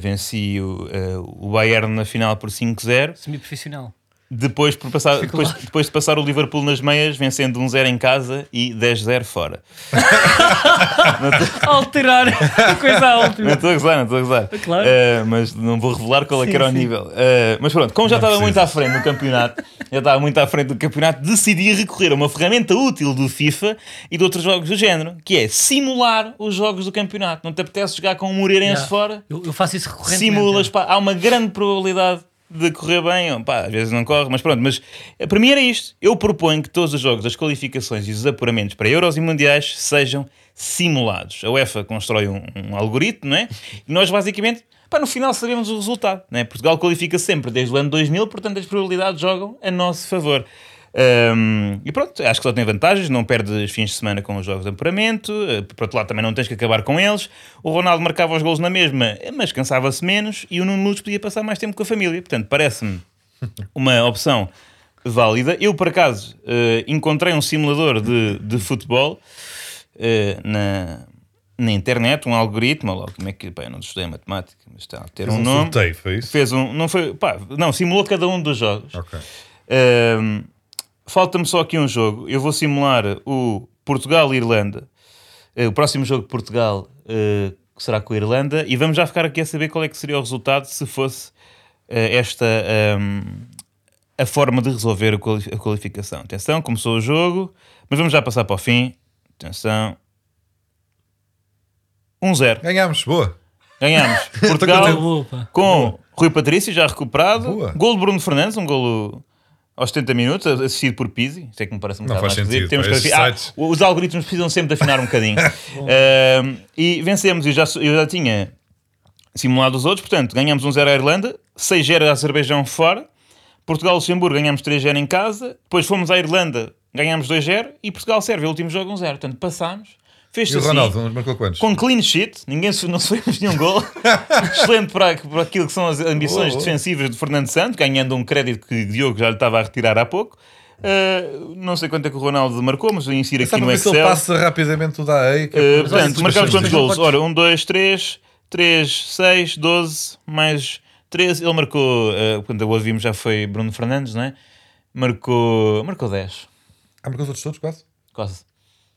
Venci o, o Bayern na final por 5-0. Semi-profissional. Depois, por passar, depois, depois de passar o Liverpool nas meias, vencendo 1-0 em casa e 10-0 fora. Alterar a coisa Não última. estou a gozar, não estou a gozar. Claro. Eh, mas não vou revelar qual é que Sim, era o sim. nível. Eh, mas pronto, como já estava muito à frente no campeonato, já estava muito à frente do campeonato, decidi recorrer a uma ferramenta útil do FIFA e de outros jogos do género, que é simular os jogos do campeonato. Não te apetece jogar com um Moreirense Yeah. fora? Eu, eu faço isso recorrentemente. simulas, pá, há uma grande probabilidade de correr bem, pá, às vezes não corre, mas pronto, mas eh, para mim era isto. Eu proponho que todos os jogos, as qualificações e os apuramentos para Euros e Mundiais sejam simulados. A UEFA constrói um, um algoritmo, não é? E nós basicamente, pá, no final sabemos o resultado, não é? Portugal qualifica sempre desde o ano 2000, portanto as probabilidades jogam a nosso favor. Hum, e pronto, acho que só tem vantagens, não perde fins de semana com os jogos de apuramento, eh, por outro lado também não tens que acabar com eles. O Ronaldo marcava os gols na mesma, eh, mas cansava-se menos e o Nuno Luz podia passar mais tempo com a família. Portanto, parece-me uma opção válida. Eu, por acaso, eh, encontrei um simulador de, de futebol eh, na, na internet, um algoritmo, lá, como é que, pá, eu não estudei matemática, mas está a ter Fez um, um nome. sorteio, foi isso? Fez um, não foi, pá, não, simulou cada um dos jogos. Ok. Ahm, Falta-me só aqui um jogo. Eu vou simular o Portugal-Irlanda. Eh, o próximo jogo de Portugal eh, será com a Irlanda. E vamos já ficar aqui a saber qual é que seria o resultado se fosse eh, esta ahm, a forma de resolver a quali- a qualificação. Atenção, começou o jogo, mas vamos já passar para o fim. Atenção. 1-0. Ganhámos, boa. Ganhamos. Boa, Portugal com Rui Patrício já recuperado. Boa. Gol de Bruno Fernandes, um golo aos 70 minutos, assistido por Pizzi. Isto é que me parece um Não bocado faz mais sentido, Temos que ah, sites- os algoritmos precisam sempre de afinar um bocadinho. Ahm, e vencemos, eu já, eu já tinha simulado os outros, portanto, ganhamos 1-0 à Irlanda, 6-0 à Azerbaijão fora, Portugal-Luxemburgo ganhamos 3-0 em casa, depois fomos à Irlanda, ganhamos 2-0 e Portugal-Sérvia, último jogo 1-0. Portanto, passámos. Fez-se E o assim, Ronaldo, marcou quantos? com clean sheet, ninguém se- não sofremos nenhum gol. Excelente para, para aquilo que são as ambições Boa, boa. defensivas de Fernando Santos, ganhando um crédito que Diogo já lhe estava a retirar há pouco. Uh, não sei quanto é que o Ronaldo marcou, mas eu insiro aqui no ver se ele Excel. passa rapidamente o da EI. que é Uh, portanto, deixas- quantos podes- Ora, 1, 2, 3, 3, 6, 12, mais 13. Ele marcou, uh, quando a vimos já foi Bruno Fernandes, não é? Marcou, marcou 10, Ah, marcou os outros todos, quase. quase.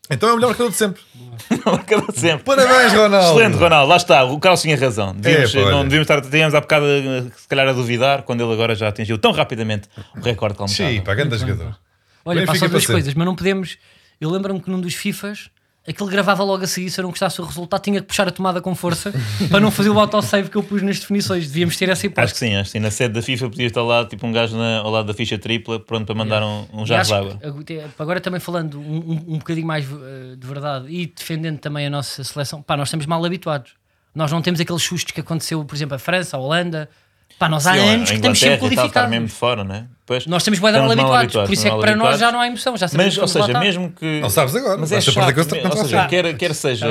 Então é o melhor marcador de sempre. Marcador de sempre. Parabéns, Ronaldo. Excelente, Ronaldo. Lá está. O Carlos tinha razão. Devíamos, É, não devíamos estar, tínhamos há bocado, uh, se calhar, a duvidar, quando ele agora já atingiu tão rapidamente o recorde que ele Sim, pá, grande jogador. Olha, só duas para coisas, mas não podemos. Eu lembro-me que num dos FIFAs, aquele gravava logo a seguir, se eu não gostasse do resultado, tinha que puxar a tomada com força para não fazer o autosave que eu pus nas definições. Devíamos ter essa Acho hipótese. que sim, acho que sim. Na sede da FIFA podia estar lá, tipo um gajo na- ao lado da ficha tripla, pronto para mandar um, um E jarro acho de água. agora também falando um, um, um bocadinho mais eh, de verdade e defendendo também a nossa seleção, pá, nós estamos mal habituados. Nós não temos aqueles sustos que aconteceu, por exemplo, a França, a Holanda. Pá, nós há Sim, anos que estamos sempre qualificados. mesmo de fora, não é? Pois, Nós estamos bem mal mal habituados, por isso é que para nós habituados. já não há emoção. Já sabemos Mas, que ou lá seja, mesmo que. Não sabes agora. Mas é contra- me- contra ou seja, quer, quer seja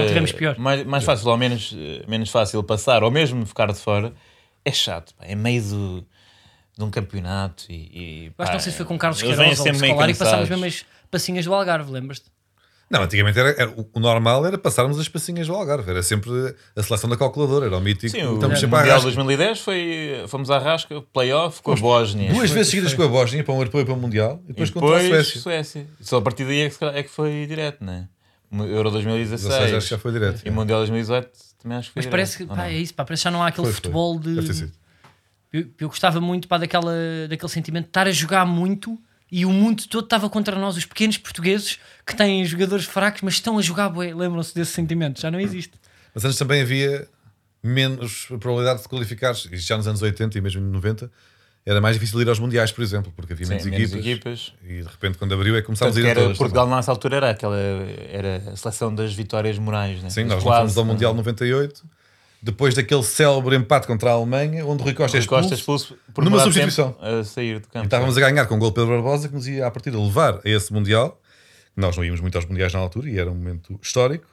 mais, mais fácil ou menos, eh, menos fácil passar, ou mesmo ficar de fora, é chato. pá, É meio do, de um campeonato e. e Eu acho que não sei se foi com Carlos eles Queiroz ou Scolari e passámos mesmo as passinhas do Algarve, lembras-te? Não, antigamente era, era- o- o normal era passarmos as passinhas do Algarve. Era sempre a seleção da calculadora, era o mítico. Sim, o, Estamos o sempre à Mundial rasca. 2010 foi. Fomos à rasca, playoff com a Bósnia. Duas Foi, vezes seguidas com foi. a Bósnia para um europeu e para um mundial e E depois, contra a Suécia. Suécia. Só a partir daí é que, é que foi direto, não é? O Euro 2016. 16 acho que já foi direto. E o Mundial 2018 também acho que foi Mas direto, parece que pá, é isso, pá, parece que já não há aquele Foi, foi. futebol de. Ter sido. Eu, eu gostava muito pá, daquela, daquele sentimento de estar a jogar muito e o mundo todo estava contra nós, os pequenos portugueses que têm jogadores fracos, mas estão a jogar bué. Lembram-se desse sentimento? Já não existe. Mas antes também havia menos probabilidade de qualificares. Isto já nos anos 80 e mesmo nos 90 era mais difícil ir aos mundiais, por exemplo, porque havia Sim, menos, menos equipas, equipas. E de repente, quando abriu, é que começámos a ir a todas. Portugal nessa altura era aquela era a seleção das vitórias morais, né? Sim, Mas nós não fomos ao Mundial 98, depois daquele célebre empate contra a Alemanha, onde o Rui Costa é Rui Costa expulso, expulso por numa substituição. a sair de campo. E estávamos a ganhar com o gol Pedro Barbosa, que nos ia, à partida, levar a esse Mundial. Nós não íamos muito aos Mundiais na altura e era um momento histórico.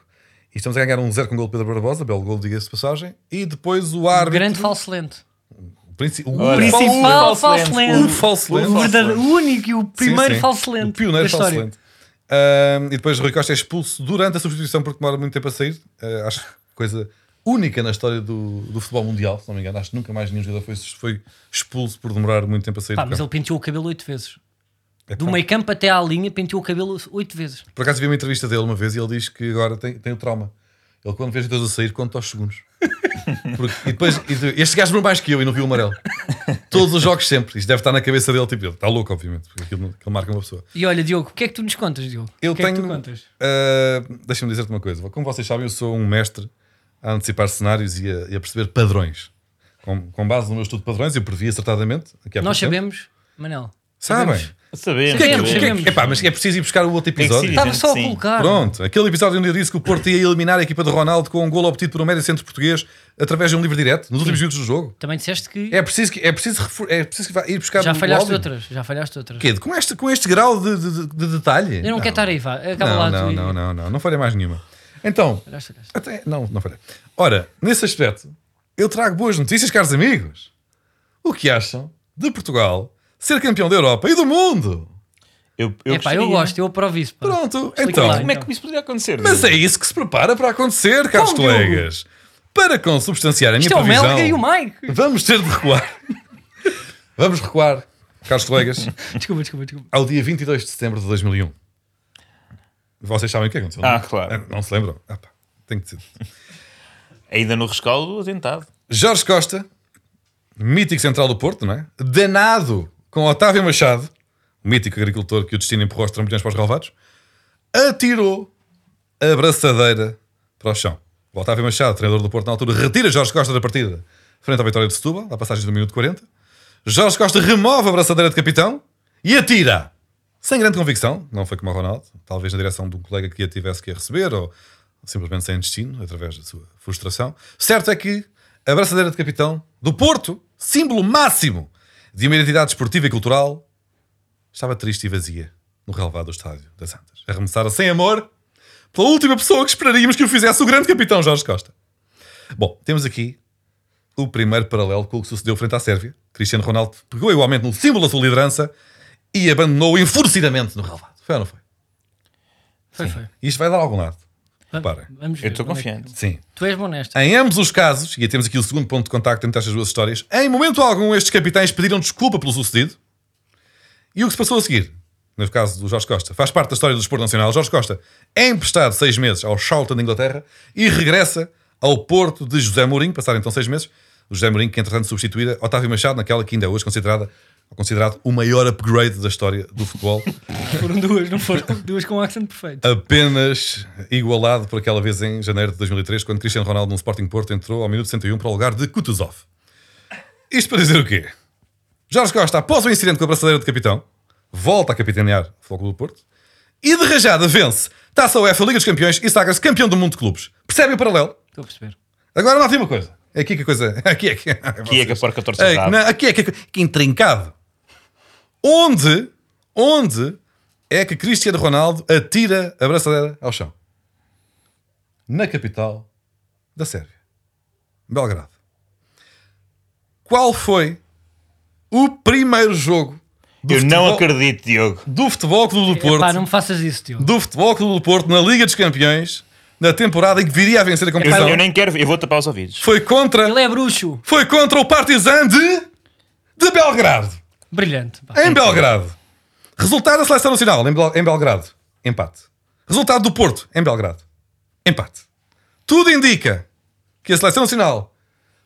E estamos a ganhar um zero com o gol Pedro Barbosa, belo gol, diga-se de passagem. E depois o O árbitro... grande falso lento. o princi- o Olha, Principal falso lento. O falso lento. O, o único e o primeiro Sim, sim. falso O lento. pioneiro da falso lento. Ahm, e depois o Rui Costa é expulso durante a substituição porque demora muito tempo a sair. Ah, acho que coisa única na história do, do futebol mundial, se não me engano. Acho que nunca mais nenhum jogador foi, foi expulso por demorar muito tempo a sair Pá, do mas ele campo. penteou o cabelo oito vezes. É Do pá. meio campo até à linha, penteou o cabelo oito vezes. Por acaso vi uma entrevista dele uma vez e ele diz que agora tem, tem o trauma. Ele quando vê jogadores a sair conta aos segundos. Porque- e depois, e depois, este gajo demorou mais que eu e não viu o amarelo. Todos os jogos sempre. Isto deve estar na cabeça dele. Tipo, ele está louco, obviamente, porque aquilo, aquilo marca uma pessoa. E olha, Diogo, o que é que tu nos contas, Diogo? Eu o que é que tenho. tu contas? uh, Deixa-me dizer-te uma coisa. Como vocês sabem, eu sou um mestre a antecipar cenários e a, e a perceber padrões. Com, com base no meu estudo de padrões, eu previ acertadamente. Nós sabemos, Manel. Sabem. sabemos. Que é que- que é epá, mas é preciso ir buscar o outro episódio. Estava só a colocar. Pronto, aquele episódio onde eu disse que o Porto ia eliminar a equipa de Ronaldo com um gol obtido por um médio centro português através de um livre direto nos últimos minutos do jogo. Também disseste que É preciso, que- é preciso, refor- é preciso que vá ir buscar já o falhaste áudio. outras. Já falhaste outras. Quê? Com, este, com este grau de, de- de detalhe? Eu não, quero estar aí, vá. Acaba Não, lá não, tu e- não, não, não, não falha mais nenhuma. Então, Falhaste, falhaste. até, não, não falha. Ora, nesse aspecto, eu trago boas notícias, caros amigos. O que acham de Portugal ser campeão da Europa e do mundo? Eu, eu, Epá, eu gosto, eu aprovo isso. pá. Pronto, Explica então. lá, Como é que isso poderia acontecer? Mas Diogo? é isso que se prepara para acontecer, caros Diogo? colegas. Para consubstanciar a minha Isto é o previsão, Melga e o Mike. vamos ter de recuar. vamos recuar, caros colegas, Desculpa, desculpa, desculpa. ao dia 22 de setembro de 2001. Vocês sabem o que aconteceu? Ah, não? claro. Não se lembram? Ah, pá, tem que ser. Ainda no rescaldo do atentado. Jorge Costa, mítico central do Porto, não é? Danado com Otávio Machado, o mítico agricultor que o destino empurrou aos trambolhões para os relevados, atirou a braçadeira para o chão. O Otávio Machado, treinador do Porto na altura, retira Jorge Costa da partida frente à vitória de Setúbal, à passagem do minuto 40. Jorge Costa remove a braçadeira de capitão e atira. Sem grande convicção, não foi como o Ronaldo, talvez na direção de um colega que a tivesse que a receber ou simplesmente sem destino, através da sua frustração. Certo é que a braçadeira de capitão do Porto, símbolo máximo de uma identidade esportiva e cultural, estava triste e vazia no relevado do estádio das Antas. Arremessara sem amor pela última pessoa que esperaríamos que o fizesse o grande capitão Jorge Costa. Bom, temos aqui o primeiro paralelo com o que sucedeu frente à Sérvia. Cristiano Ronaldo pegou igualmente no símbolo da sua liderança e abandonou enfurecidamente no relevado. Foi ou não foi? Foi, foi. Isto vai dar algum lado. Reparem. Vamos ver Eu estou é confiante. Sim. Tu és bom nesta. Em ambos os casos, e temos aqui o segundo ponto de contacto entre estas duas histórias, em momento algum estes capitães pediram desculpa pelo sucedido. E o que se passou a seguir, no caso do Jorge Costa, faz parte da história do desporto nacional. Jorge Costa é emprestado seis meses ao Charlton de Inglaterra e regressa ao Porto de José Mourinho, passaram então seis meses. O José Mourinho que entretanto substituíra Otávio Machado naquela que ainda é hoje considerada considerado o maior upgrade da história do futebol, Foram duas, não foram? duas com um accent perfeito. apenas igualado por aquela vez em janeiro de 2003, quando Cristiano Ronaldo no Sporting Porto entrou ao minuto 61 para o lugar de Kutuzov. Isto para dizer o quê? Jorge Costa, após o incidente com a braçadeira de capitão, volta a capitanear o Futebol Clube do Porto e de rajada vence Taça UEFA Liga dos Campeões e sagra-se campeão do mundo de clubes. Percebem o paralelo? Estou a perceber. Agora notem uma coisa. É aqui que a coisa. Aqui é que. Aqui é que a porca torce É, aqui é que, que intrincado. Onde, onde é que Cristiano Ronaldo atira a braçadeira ao chão? Na capital da Sérvia, Belgrado. Qual foi o primeiro jogo do Eu futebol, não acredito, Diogo. do Futebol Clube do Porto, Pá, não me faças isso, tio. do Futebol Clube do Porto na Liga dos Campeões, na temporada em que viria a vencer a Eu, competição? eu nem quero, eu vou tapar os ouvidos. Foi contra, Ele é bruxo. foi contra o Partizan de, de Belgrado. Brilhante. pá. Em Belgrado. Resultado da seleção nacional em, Bel- em Belgrado. Empate. Resultado do Porto em Belgrado. Empate. Tudo indica que a seleção nacional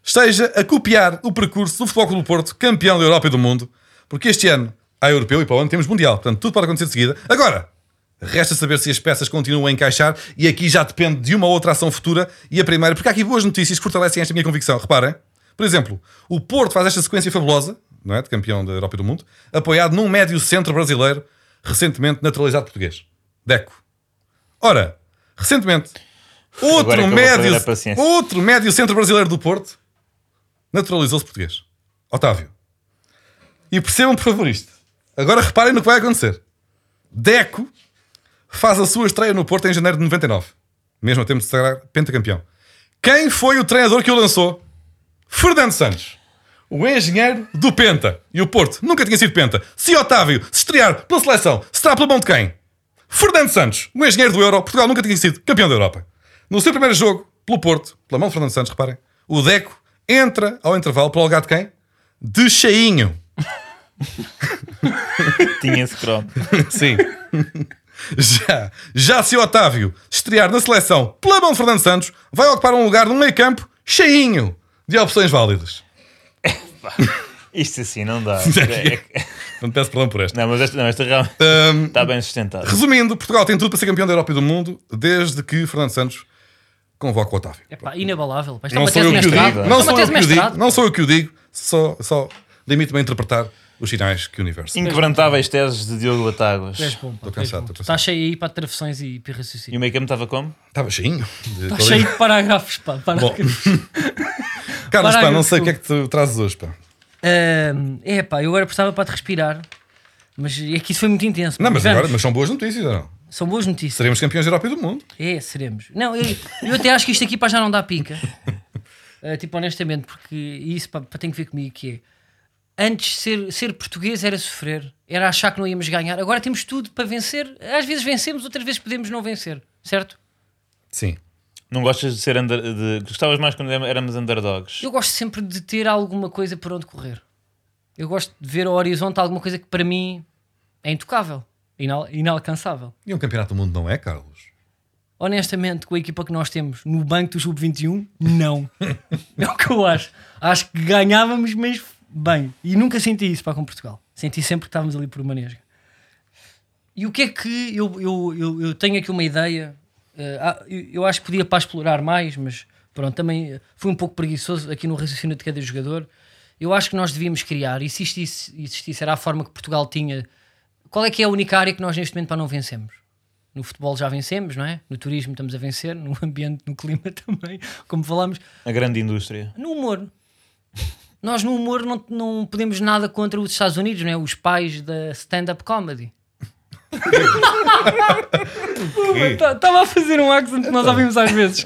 esteja a copiar o percurso do Futebol Clube do Porto, campeão da Europa e do mundo, porque este ano há europeu e para o ano temos mundial. Portanto, tudo pode acontecer de seguida. Agora, resta saber se as peças continuam a encaixar e aqui já depende de uma outra ação futura e a primeira, porque há aqui boas notícias que fortalecem esta minha convicção. Reparem, por exemplo, o Porto faz esta sequência fabulosa, não é? De campeão da Europa e do mundo, apoiado num médio centro brasileiro recentemente naturalizado português. Deco. Ora, recentemente, é outro médio, outro médio centro brasileiro do Porto naturalizou-se português. Otávio. E percebam, por favor, isto. Agora reparem no que vai acontecer. Deco faz a sua estreia no Porto em janeiro de 99. Mesmo a tempo de se sagrar pentacampeão. Quem foi o treinador que o lançou? Fernando Santos. O engenheiro do Penta. E o Porto nunca tinha sido Penta. Se Otávio se estrear pela seleção, será pela mão de quem? Fernando Santos, o engenheiro do Euro. Portugal nunca tinha sido campeão da Europa. No seu primeiro jogo, pelo Porto, pela mão de Fernando Santos, reparem, o Deco entra ao intervalo para o lugar de quem? De Cheinho. Tinha esse cromo. Sim. Já, já se Otávio estrear na seleção pela mão de Fernando Santos, vai ocupar um lugar no meio campo cheinho de opções válidas. Isto assim não dá. É que- Não te peço perdão por esta. Não, mas esta, não, esta realmente Ahm, está bem sustentado. resumindo, Portugal tem tudo para ser campeão da Europa e do mundo desde que Fernando Santos convoca o Otávio. É pá, inabalável. É Não sou eu que o digo, não é sou eu que o digo, não sou eu que o digo, só, só limito-me a interpretar os sinais que o universo. Inquebrantáveis teses de Diogo Batáguas. Estou cansado, Estás cheio aí para travessões e para E raciocínio. o meio campo estava como? Estava cheinho. Está cheio de parágrafos, pá. parágrafos. Carlos, pá, não sei o que é que tu trazes hoje, pá. Ahm, é pá, eu agora precisava para te respirar. Mas é que isso foi muito intenso. pá. Não, mas agora mas são boas notícias, não? São boas notícias. Seremos campeões da Europa e do mundo. É, seremos. Não, eu, eu até acho que isto aqui pá, já não dá pica. Uh, tipo, honestamente, porque isso pá, pá, tem que ver comigo que é. Antes ser, ser português era sofrer, era achar que não íamos ganhar. Agora temos tudo para vencer. Às vezes vencemos, outras vezes podemos não vencer, certo? Sim. Não gostas de ser under, de, gostavas mais quando éramos underdogs? Eu gosto sempre de ter alguma coisa por onde correr. Eu gosto de ver ao horizonte alguma coisa que para mim é intocável, inal- inalcançável. E um campeonato do mundo não é, Carlos? Honestamente, com a equipa que nós temos no banco do Sub-21, não. é o que eu acho. Acho que ganhávamos, mas bem. E nunca senti isso para com Portugal. Senti sempre que estávamos ali por uma nesga. E o que é que eu, eu, eu, eu tenho aqui uma ideia? Eh, ah, eu, acho que podia para explorar mais, mas pronto, também eh, fui um pouco preguiçoso aqui no raciocínio de cada jogador. Eu acho que nós devíamos criar, e se existisse, existisse, era a forma que Portugal tinha. Qual é que é a única área que nós neste momento para não vencemos? No futebol já vencemos, não é? No turismo estamos a vencer, no ambiente, no clima também, como falamos. A grande indústria. No humor. Nós no humor não, não podemos nada contra os Estados Unidos, não é? Os pais da stand-up comedy. Estava a fazer um accent que nós ouvimos às vezes.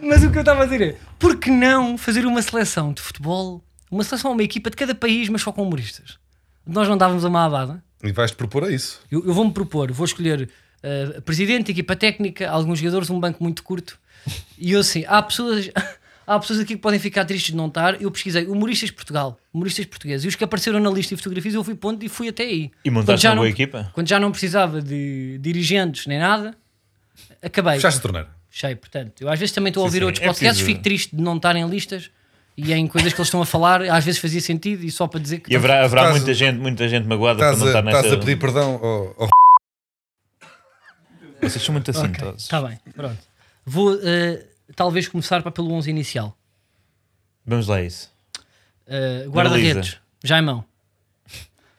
Mas o que eu estava a dizer é: por que não fazer uma seleção de futebol, uma seleção, uma equipa de cada país, mas só com humoristas? nós não dávamos uma abada. E vais-te propor a isso. Eu, eu vou-me propor, vou escolher eh, presidente, equipa técnica, alguns jogadores, um banco muito curto. E eu assim, há pessoas, há pessoas aqui que podem ficar tristes de não estar. Eu pesquisei humoristas de Portugal, humoristas portugueses, e os que apareceram na lista de fotografias eu fui ponto e fui até aí. E Quando montaste já uma boa não- equipa? Quando já não precisava de dirigentes nem nada, acabei. Fechaste a torneira. Fechei, portanto. Eu às vezes também estou a ouvir sim, outros é podcasts, preciso- fico triste de não estar em listas e em coisas que eles estão a falar, às vezes fazia sentido e só para dizer que. E haverá, haverá Estás- muita, gente, muita gente magoada por Estás não a, estar nessa. estás a pedir perdão ao, ao Vocês são muito Ok, assintosos. Está bem, pronto. Vou eh, talvez começar para pelo 11 inicial. Vamos lá a isso. Uh, Guarda-redes. Jaimão.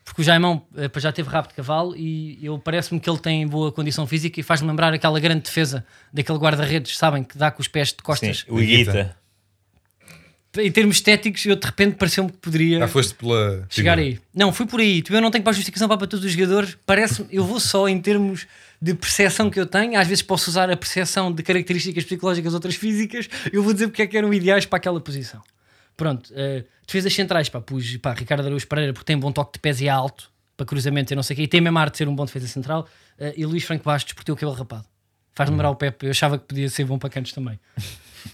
Porque o Jaimão eh, já teve rabo de cavalo e eu parece-me que ele tem boa condição física e faz-me lembrar aquela grande defesa daquele guarda-redes, sabem, que dá com os pés de Sim, costas. o Iguita. Em termos estéticos, eu de repente pareceu-me que poderia Já foste pela. chegar aí. Não, fui por aí. Eu não tenho para justificação para todos os jogadores. Parece-me, eu vou só em termos de percepção que eu tenho. Às vezes posso usar a percepção de características psicológicas, outras físicas. Eu vou dizer porque é que eram ideais para aquela posição. Pronto, uh, defesas centrais, pá, pus pá, Ricardo Araújo Pereira porque tem bom toque de pés e é alto para cruzamento e não sei o quê, e tem mesmo ar de ser um bom defesa central. Uh, e Luís Franco Bastos porque tem o cabelo rapado. Faz lembrar o Pepe, eu achava que podia ser bom para cantos também.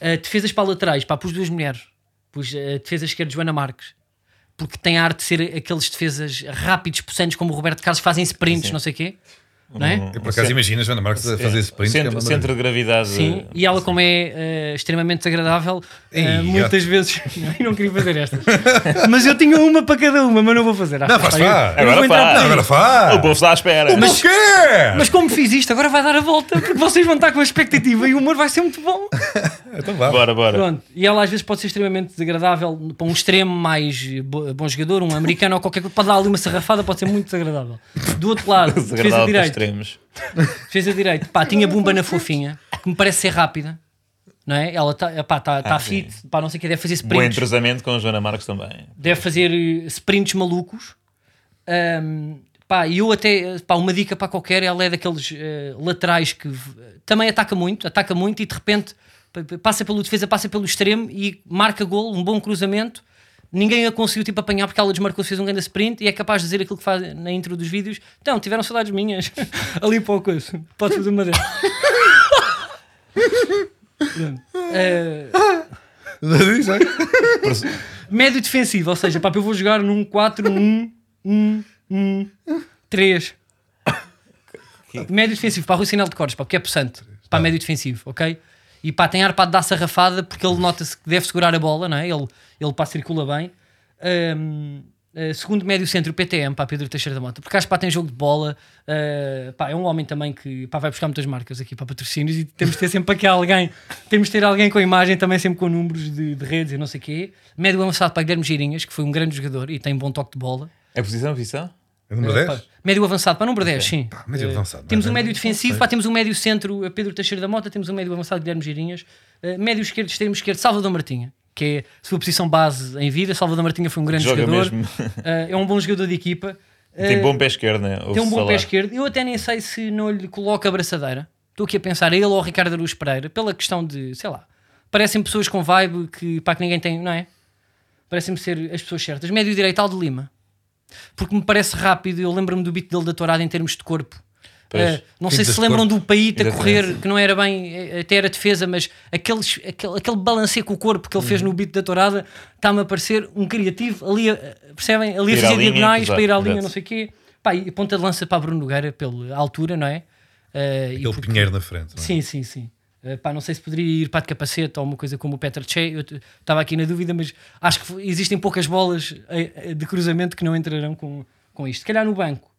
Uh, defesas para laterais, pá, pus duas mulheres. Pus uh, defesa esquerda Joana Marques, porque tem a arte de ser aqueles defesas rápidos, possantes, como o Roberto Carlos, fazem sprints, Sim. não sei o quê. Não é? Um- Eu por acaso imaginas Joana Marques a fazer que é centro, uma centro de gravidade. Sim, e ela, como é eh, extremamente desagradável, Ei, muitas vezes. Eu não queria fazer estas. mas eu tinha uma para cada uma, mas não vou fazer. Não, faz, Pá, eu- Agora faz. Agora faz! O povo está à espera. Mas o quê? Mas como fiz isto, agora vai dar a volta, porque vocês vão estar com a expectativa e o humor vai ser muito bom. Então vá. Bora, bora. Pronto, e ela às vezes pode ser extremamente desagradável para um extremo mais bo- bom jogador, um americano ou qualquer coisa, pode dar ali uma sarrafada, pode ser muito desagradável. Do outro lado, defesa para direito, extremos. defesa direito, pá, tinha bomba na fofinha, que me parece ser rápida, não é? Ela está tá, tá Ah, fit, pá, não sei o que, deve fazer Bom sprints, entrosamento com a Joana Marques também. deve fazer eh, sprints malucos. Ahm, pá, e eu até, pá, uma dica para qualquer, ela é daqueles eh, laterais que também ataca muito, ataca muito e de repente passa pelo defesa, passa pelo extremo e marca gol, um bom cruzamento. Ninguém a conseguiu tipo, apanhar porque ela desmarcou, fez um grande sprint e é capaz de dizer aquilo que faz na intro dos vídeos. Então, tiveram saudades minhas ali para o coisa. Pode fazer uma Diz, é? Médio defensivo, ou seja, pá, eu vou jogar num 4, 1, 1, 1, 3. Médio defensivo, para o sinal de cores, pá, porque é possante. Para médio defensivo, ok? E pá, tem ar para dar sarrafada porque ele nota-se que deve segurar a bola, não é? Ele, ele pá, circula bem. Ahm, eh, segundo médio centro, o PTM, pá, Pedro Teixeira da Mota, porque acho que pá, tem jogo de bola. eh, pá, é um homem também que pá, vai buscar muitas marcas aqui para patrocínios e temos de ter sempre aqui alguém. Temos de ter alguém com imagem, também sempre com números de, de redes e não sei o quê. Médio avançado para Guilherme Girinhas, que foi um grande jogador e tem bom toque de bola. É posição, posição? É número Eh, 10? pá, médio avançado para número 10, sim. Pá, médio Eh, avançado, Temos um é? médio defensivo, pá, temos um médio centro, eh, Pedro Teixeira da Mota, temos um médio avançado, Guilherme Girinhas. Eh, médio esquerdo, extremo esquerdo, Salvador Martinha, que é a sua posição base em vida. Salvador Martinha foi um grande Joga jogador. mesmo. Eh, é um bom jogador de equipa. Tem Eh, bom pé esquerdo, né? tem um bom pé esquerdo. Eu até nem sei se não lhe coloca a braçadeira. Estou aqui a pensar a ele ou ao Ricardo Aruz Pereira, pela questão de, sei lá, parecem pessoas com vibe que, pá, que ninguém tem, não é? Parecem-me ser as pessoas certas. Médio direito, Aldo Lima. Porque me parece rápido, eu lembro-me do beat dele da tourada em termos de corpo. Eh, não sei se se lembram corpo. do Paíta a correr, que não era bem, eh, até era defesa, mas aqueles, aquele, aquele balanceio com o corpo que ele Uhum. fez no beat da tourada está-me a parecer um criativo ali, percebem? Ali a fazer diagonais para ir à linha, não sei o quê. Pá, e ponta de lança para Bruno Nogueira pela altura, não é? Eh, e porque- pinheiro na frente. não é? Sim, sim, sim. Eh, pá, não sei se poderia ir para de capacete ou uma coisa como o Peter Che. Eu estava aqui na dúvida, mas acho que existem poucas bolas eh, eh, de cruzamento que não entrarão com, com isto. Se calhar no banco.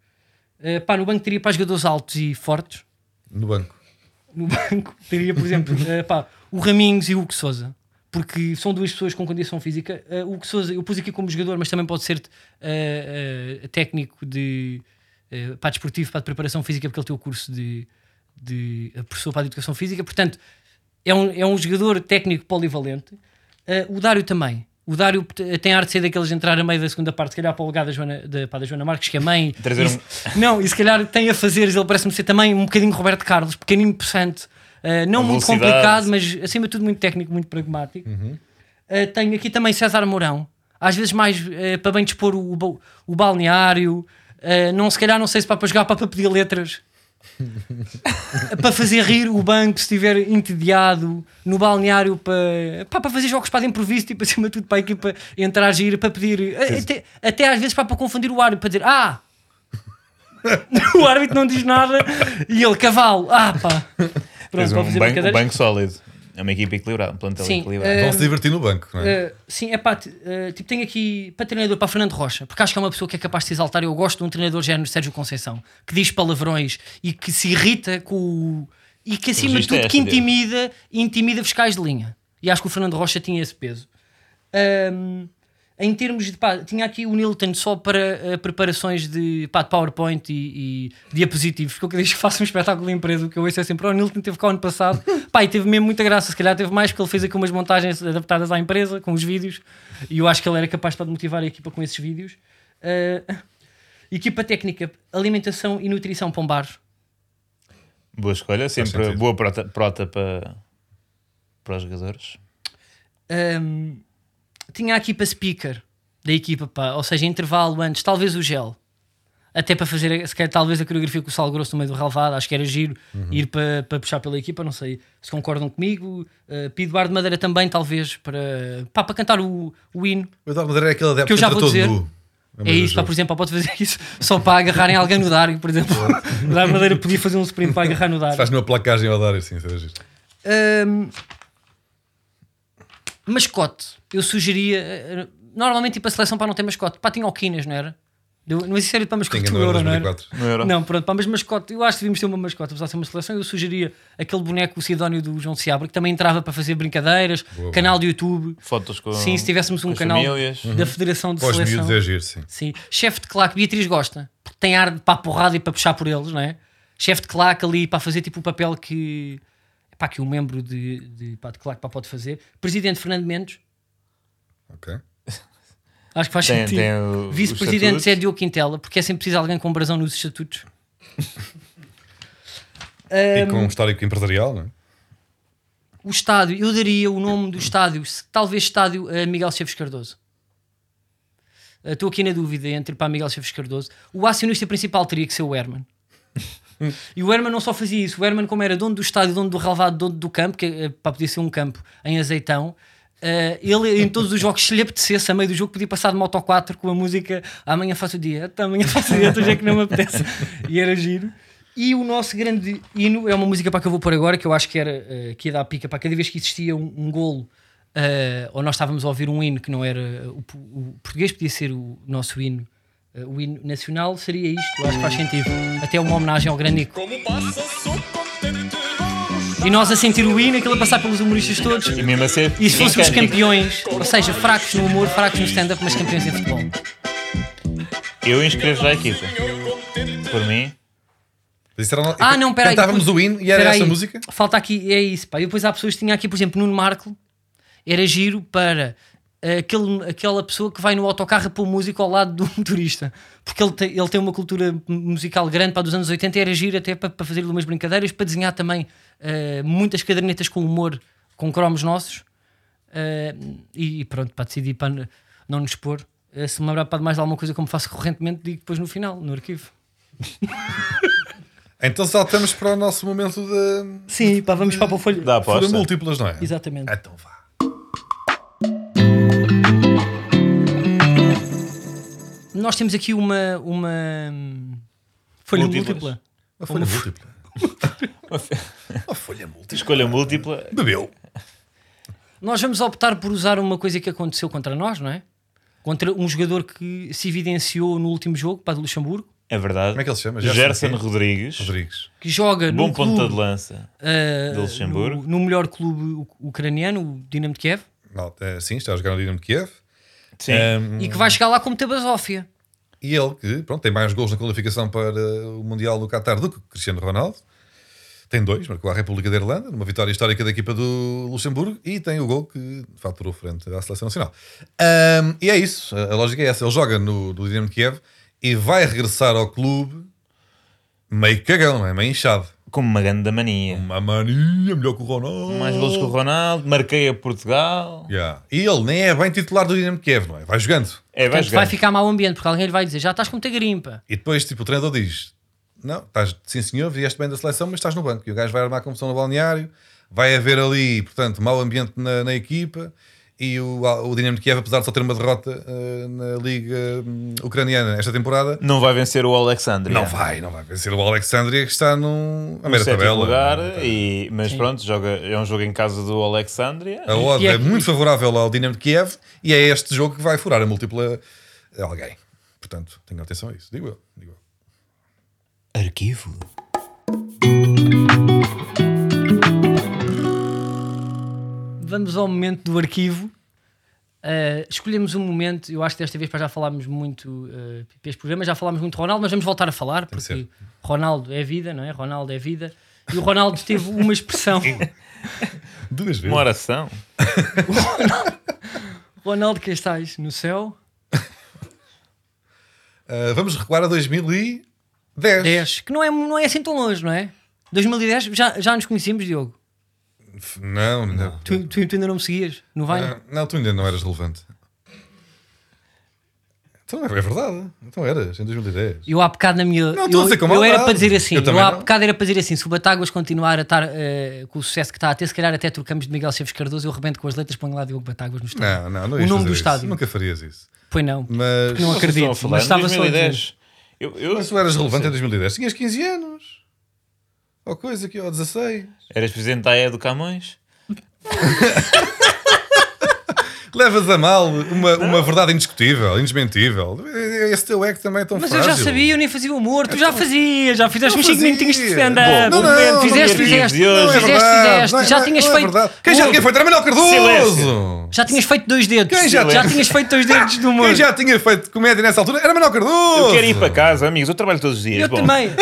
Eh, pá, no banco teria para jogadores altos e fortes. No banco. No banco teria, por exemplo, eh, pá, o Raminhos e o Hugo Souza. Porque são duas pessoas com condição física. Eh, o Hugo Souza, eu pus aqui como jogador, mas também pode ser técnico de eh, para desportivo, para de preparação física, porque ele tem o curso de, de professor para a educação física. Portanto, é um, é um jogador técnico polivalente. Eh, o Dário também. O Dário tem a arte de ser daqueles de entrar a meio da segunda parte, se calhar para o lugar da Joana, da, pá, da Joana Marques, que é mãe. Trazer E um- se- Não, e se calhar tem a fazer, ele parece-me ser também um bocadinho Roberto Carlos, pequenino, possante, eh, não A muito velocidade. complicado, mas acima de tudo muito técnico, muito pragmático. Uh, tenho aqui também César Mourão. às vezes mais eh, para bem dispor o, o balneário, não se calhar não sei se para, para jogar para, para pedir letras. para fazer rir o banco se estiver entediado no balneário para, pá, para fazer jogos para de improviso tipo acima de tudo para a equipa interagir para pedir eh, até, até às vezes pá, para confundir o árbitro para dizer ah! O árbitro não diz nada e ele cavalo ah pá. Pronto para um um banco sólido. É uma equipa equilibrada, um plantel Sim, equilibrado. eh, Vão se divertir no banco, não é? Uh, sim, é pá, uh, tipo, tenho aqui para treinador para Fernando Rocha, porque acho que é uma pessoa que é capaz de se exaltar. Eu gosto de um treinador género Sérgio Conceição, que diz palavrões e que se irrita com o. e que acima de registro é tudo que intimida, intimida fiscais de linha. E acho que o Fernando Rocha tinha esse peso. Um, em termos de pá, tinha aqui o Nilton só para uh, preparações de, pá, de PowerPoint e, e diapositivos, porque eu queria que faça um espetáculo de empresa, o que eu ouço é sempre, "Oh, o Nilton teve cá o ano passado, pá, e teve mesmo muita graça, se calhar teve mais, porque ele fez aqui umas montagens adaptadas à empresa, com os vídeos, e eu acho que ele era capaz de motivar a equipa com esses vídeos. Uh, equipa técnica, alimentação e nutrição Pombares. Boa escolha, sempre boa prota, prota para, para os jogadores. Um, tinha aqui para speaker da equipa, pá, ou seja, intervalo antes, talvez o gel, até para fazer se calhar, talvez a coreografia com o sal grosso no meio do relevado, acho que era giro ir para, para puxar pela equipa, não sei se concordam comigo. Uh, Pido Bar de Madeira também, talvez, para, pá, para cantar o, o hino. O Eduardo Madeira é aquele adepto Que eu já vou dizer. nu. É do isso, pá, por exemplo, pode fazer isso só para agarrarem alguém no Dário, por exemplo. o Madeira podia fazer um sprint para agarrar no Dário. Faz uma placagem ao dar assim, seja giro. Hum, mascote, eu sugeria. eh, Normalmente, tipo, a seleção para não ter mascote. Pá, tinha o Quinas, não era? Deu- Não existe sério para mascote Tinha no Euro Euro, não era? 2004. No Euro. Não, pronto, pá, mas mascote, eu acho que devíamos ter uma mascote, apesar de ser uma seleção. Eu sugeria aquele boneco, o Sidónio do João Seabra, que também entrava para fazer brincadeiras, Boa, canal de YouTube. Fotos com, Sim, se tivéssemos um canal famílias. da Federação de Para os Seleção. miúdos é giro, sim. Sim. Chefe de claque, Beatriz gosta, porque tem ar de para a porrada e para puxar por eles, não é? Chefe de claque ali para fazer tipo o papel que, pá, que um membro de, de, pá, de claque pá, pode fazer. Presidente Fernando Mendes, Ok. acho que faz Tem, sentido. Vice-presidente. Zé Diogo Quintela, porque é sempre preciso alguém com brasão nos estatutos. E com um histórico empresarial, não é? O estádio, eu daria o nome do estádio, talvez estádio eh, Miguel Chaves Cardoso. Eh, Estou aqui na dúvida entre para Miguel Chaves Cardoso. O acionista principal teria que ser o Herman. E o Herman não só fazia isso, o Herman, como era dono do estádio, dono do relevado, dono do campo, que eh, pá, podia ser um campo em azeitão. eh, ele em todos os jogos, se lhe apetecesse, a meio do jogo, podia passar de Moto 4 com a música amanhã faço dia, "Então, amanhã faço dia, hoje é que não me apetece. E era giro. E o nosso grande hino é uma música para que eu vou pôr agora, que eu acho que era eh, que ia dar pica para cada vez que existia um, um golo, eh, ou nós estávamos a ouvir um hino que não era o, o português, podia ser o nosso hino, eh, o hino nacional, seria isto. Eu acho que faz sentido. Até uma homenagem ao grande Nico. E nós a sentir o hino, aquilo a passar pelos humoristas todos. E mesmo a ser. E se fôssemos campeões, ou seja, fracos no humor, fracos no stand-up, mas campeões em futebol. Eu inscrevo já a equipa. Por mim. Ah, não, peraí. Cantávamos o hino e era Peraí, essa música? Falta aqui, é isso, pá. E depois há pessoas que tinham aqui, por exemplo, Nuno Marco, era giro para eh, aquele, aquela pessoa que vai no autocarro a pôr música ao lado do motorista. Porque ele tem, ele tem uma cultura musical grande para dos anos 80 e era giro até para, para fazer umas brincadeiras, para desenhar também eh, muitas cadernetas com humor, com cromos nossos. Eh, e, pronto, para decidir para não nos expor. Eh, se me lembrar para mais alguma coisa como faço correntemente, digo depois no final, no arquivo. Então saltamos para o nosso momento de. Sim, pá, vamos para a folha. Aposta. múltiplas, não é? Exatamente. Então vá. Nós temos aqui uma, uma folha Múltiplas. múltipla. Uma folha múltipla. Uma folha múltipla. Escolha múltipla. Bebeu. Nós vamos optar por usar uma coisa que aconteceu contra nós, não é? Contra um jogador que se evidenciou no último jogo, para do Luxemburgo, É verdade. Como é que ele se chama? Gerson quem? Rodrigues. Rodrigues. que joga Bom no, ponta clube, de lança. ah, de Luxemburgo. no, no melhor clube ucraniano, o Dinamo de Kiev, Não, é, sim, está a jogar no Dinamo de Kiev. Sim. Um, e que vai chegar lá como Tabasófia. E ele, que pronto, tem mais gols na qualificação para o Mundial do Qatar do que Cristiano Ronaldo. Tem dois, marcou a República da Irlanda, numa vitória histórica da equipa do Luxemburgo, e tem o gol que faturou frente à Seleção Nacional. Um, e é isso, a lógica é essa. Ele joga no, no Dinamo de Kiev e vai regressar ao clube meio cagão, é? meio inchado. Como uma grande mania. Uma mania, melhor que o Ronaldo. Mais golos que o Ronaldo, marquei a Portugal. Yeah. E ele nem é bem titular do Dinamo Kiev, não é? Vai jogando. É, vai Portanto, vai ficar mau ambiente, porque alguém lhe vai dizer: já estás com muita grimpa. E depois, tipo, o treinador diz: Não, estás, sim senhor, vieste bem da seleção, mas estás no banco. E o gajo vai armar a confusão no balneário, vai haver ali, portanto, mau ambiente na, na equipa. E o, o Dinamo de Kiev, apesar de só ter uma derrota eh, na Liga hum, Ucraniana esta temporada, Não vai vencer o Alexandria. não vai, não vai vencer o Alexandria que está num, a No meia sétimo tabela. lugar, e, mas pronto, joga, é um jogo em casa do Alexandria. A odd é é muito favorável ao Dinamo de Kiev e é este jogo que vai furar a múltipla a alguém. Portanto, tenham atenção a isso. Digo eu. Digo eu. Arquivo. Vamos ao momento do arquivo. Uh, escolhemos um momento, eu acho que desta vez para já falámos muito uh, este programa, já falámos muito de Ronaldo, mas vamos voltar a falar que porque ser. Ronaldo é vida, não é? Ronaldo é vida. E o Ronaldo teve uma expressão. Duas vezes. Uma oração. Ronaldo que estás no céu, Uh, vamos recuar a 2010. 10, que não é, não é assim tão longe, não é? 2010, já, já nos conhecíamos, Diogo. Não, não. Tu, tu- tu ainda não me seguias no Vine? Ah, não, tu ainda não eras relevante. Então é verdade. Então eras, em 2010. Eu há bocado na minha. Não, estou eu, a dizer com eu era para dizer assim. Eu Eu, há não. bocado era para dizer assim. Se o Batáguas continuar a estar eh, com o sucesso que está a ter, se calhar até trocamos de Miguel Chaves Cardoso. Eu rebento com as letras, ponho lá Diogo Batáguas no estádio. Não, não, não O nome do isso. estádio. Nunca farias isso. Pois não. Mas, Não acredito, mas estava só a 2010. Eu, eu, mas tu eras relevante em 2010. Tinhas 15 anos. Ou coisa aqui, ou 16. Eras presidente da AE do Camões? Levas a mal uma, uma verdade indiscutível, indesmentível. Esse teu é que também é tão Mas eu frágil. já sabia, eu nem fazia humor. Tu já fazias, já fizeste Não uns 5 fazia. minutinhos de stand-up. não, não, Fizeste, não, fizeste. é é Fizeste, verdade, fizeste. não é- Já é- tinhas não é feito. Quem já tinha feito? Era Manuel Cardoso! Silêncio. Já tinhas feito dois dedos. Quem já- já tinhas feito dois dedos do humor. Quem já tinha feito comédia nessa altura era Manuel Cardoso! Eu quero ir para casa, amigos. Eu trabalho todos os dias. Eu Bom, também.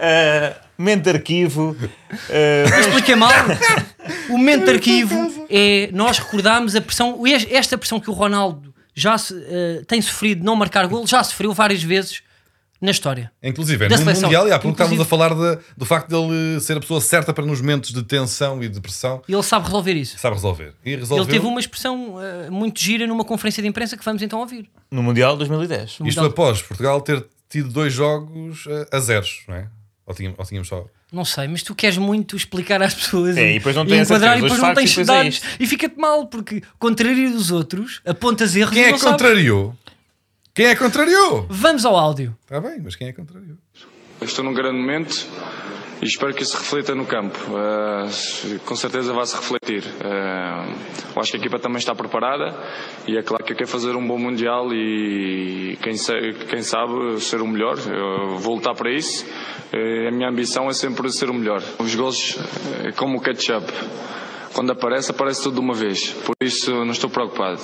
Uh, momento de arquivo. Uh, expliquei mal. O momento de arquivo é nós recordarmos a pressão, esta pressão que o Ronaldo já se, eh, tem sofrido de não marcar gol, já sofreu várias vezes na história. Inclusive, Da no seleção. Mundial, e há pouco estávamos a falar de- do facto dele ser a pessoa certa para nos momentos de tensão e de pressão, E ele sabe resolver isso. sabe resolver. E resolveu Ele teve uma expressão eh, muito gira numa conferência de imprensa que vamos então ouvir. no Mundial 2010. No isto Mundial. após Portugal ter tido dois jogos eh, a zeros, não é? Ou tínhamos, ou tínhamos só. Não sei, mas tu queres muito explicar às pessoas É, e, depois não tens enquadrar e depois não tens e é dados e fica-te mal porque contraria dos outros, apontas erros Quem é que sabes. contrariou? Quem é que contrariou? Vamos ao áudio. Está bem, mas quem é que contrariou? Eu Estou num grande momento e espero que isso reflita no campo. Uh, com certeza vai se refletir. Uh, eu acho que a equipa também está preparada e é claro que eu quero fazer um bom Mundial e quem, quem sabe ser o melhor. Eu vou lutar para isso. Uh, a minha ambição é sempre ser o melhor. Os gols é como o ketchup. Quando aparece, aparece tudo de uma vez. Por isso não estou preocupado.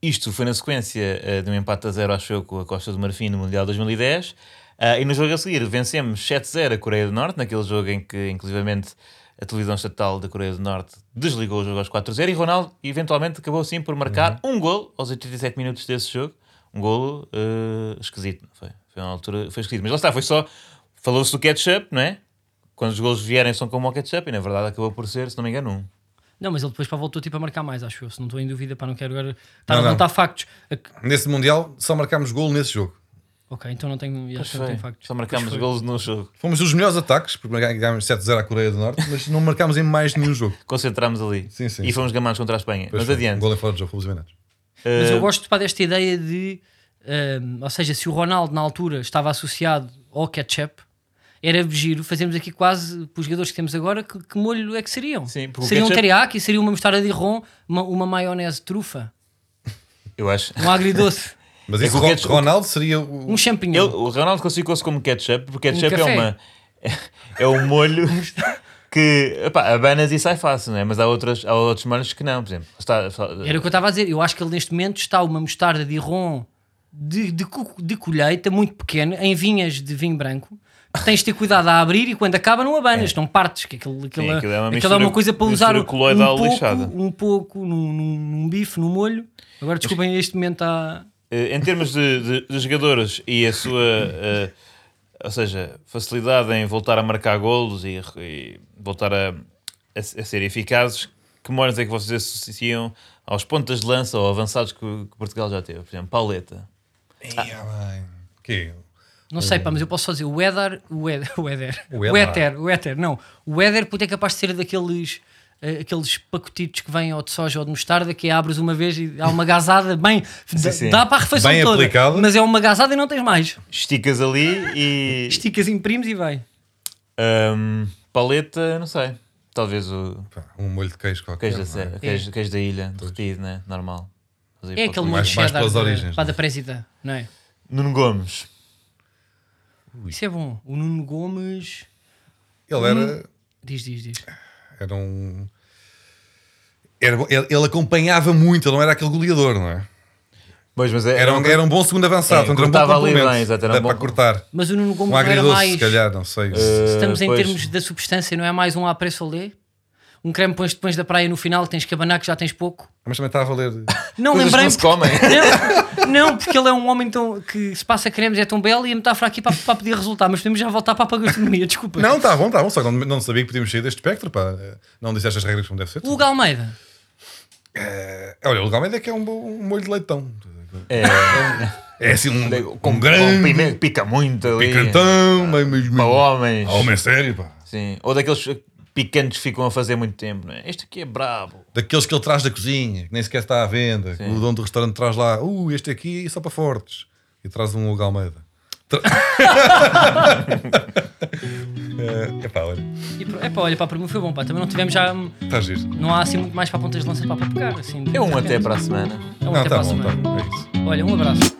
Isto foi na sequência de um empate a zero, acho eu, com a Costa do Marfim no Mundial 2010. Ah, e no jogo a seguir vencemos 7-0 a Coreia do Norte, naquele jogo em que, inclusivamente, a televisão estatal da Coreia do Norte desligou o jogo aos 4-0 e Ronaldo, eventualmente, acabou assim por marcar um gol aos 87 minutos desse jogo. Um golo eh, esquisito, não foi? Foi uma altura, foi esquisito. Mas lá está, foi só. Falou-se do ketchup, não é? Quando os golos vierem são como o ketchup, e na verdade acabou por ser, se não me engano, um. Não, mas ele depois para voltou tipo a marcar mais, acho eu. Se não estou em dúvida, para não quero agora estar Não, a levantar factos. Nesse Mundial só marcámos gol nesse jogo. Ok, então não tenho, acho que não tenho factos. Só marcámos golos no jogo. Fomos os melhores ataques, porque ganhámos 7-0 à Coreia do Norte, mas não marcámos em mais nenhum jogo. concentrámos ali Sim, sim, e fomos gamados contra a Espanha. Pois Mas foi. adiante. Um gol em fora de jogo, fomos eliminados. Mas Eh, eu gosto pá, desta ideia de. hum, ou seja, se o Ronaldo na altura estava associado ao ketchup, era giro. Fazemos aqui quase, para os jogadores que temos agora, que, que molho é que seriam? Sim, seria um ketchup- teriyaki, seria uma mostarda de ron, uma, uma maionese trufa, Eu acho. um agridoce, Mas É isso, que o ketchup- Ronaldo seria o. um champignon. Ele, o Ronaldo classificou-se como ketchup, porque ketchup é café. uma. É um molho que epá, abanas e sai fácil, não é? Mas há, outras, há outros molhos que não, por exemplo. Está, está- Era o que eu estava a dizer. Eu acho que ele neste momento está uma mostarda de ron de, de, de colheita muito pequena, em vinhas de vinho branco. que Tens de ter cuidado a abrir e quando acaba não abanas, não partes. Que aquilo, aquilo, Sim, aquilo é uma aquilo é uma mistura- coisa para mistura usar um coloidal pouco, lixada. um pouco num, num, num bife, no molho. Agora desculpem, este momento está. Eh, em termos de, de- de jogadores e a sua, eh, ou seja, facilidade em voltar a marcar golos e, e voltar a, a, a ser eficazes, que memórias é que vocês associam aos pontas de lança ou avançados que, que Portugal já teve? Por exemplo, Pauleta. Bem. Que? Não sei, pá, mas eu posso só dizer o Éder, o Éder, o Éder, O Éder. Éter, o Éter, não, o Éder puto é capaz de ser daqueles aqueles pacotitos que vêm ou de soja ou de mostarda que abres uma vez e há uma gazada bem, dá- sim. dá para a refeição Bem toda, aplicada. mas é uma gazada e não tens mais. Esticas ali e. Esticas, imprimes e vai. Hum, paleta, não sei. Talvez o um molho de queijo qualquer. queijo da, é? queijo, queijo da ilha, derretido, né? Normal. É para aquele molho mais- mais pelas da- origens, pá, não é? da presida, não é? Nuno Gomes. Isso é bom. O Nuno Gomes Ele era, diz, diz, diz. Era um. Era, ele, ele acompanhava muito, ele não era aquele goleador, não é? Pois, mas é, Era um, era um bom segundo avançado, É, era um bom ali bem, exato, era um bom para cortar. Mas o Nuno Gomes Um não era agridoce, mais. se calhar, não sei. Eh, Estamos em pois. termos da substância, não é mais um après solé? Um creme pões depois da praia no final, tens que abanar que já tens pouco. Mas também está a valer. Não lembrei não se comem. Não, não, porque ele é um homem tão, que se passa cremes, é tão belo e a metáfora aqui para, para pedir resultado. Mas podemos já voltar para a gastronomia, desculpa. Não, está bom, está bom. Só que não, não sabia que podíamos sair deste espectro. Pá. Não disseste as regras como deve ser. O Hugo Almeida. É, olha, o legal é que é um, bom- um molho de leitão. É, É assim um, com, um grande com pimenta, pica muito ali. picantão, meio, meio, Para homens. homem sério, pá. Sim. Ou daqueles picantes que ficam a fazer muito tempo, não é? Este aqui é brabo. Daqueles que ele traz da cozinha, que nem sequer está à venda. que O dono do restaurante traz lá, uh, este aqui é só para fortes. E traz um Hugo Almeida. Tra... é, epá, olha, E, epá, olha, pá, para mim foi bom, pá. Também não tivemos já. está giro. Não há assim muito mais para pontas de lança para pegar. Assim, É um até para a semana. É um Não, até está para a bom, semana. tá bom, é isso. Olha, um abraço.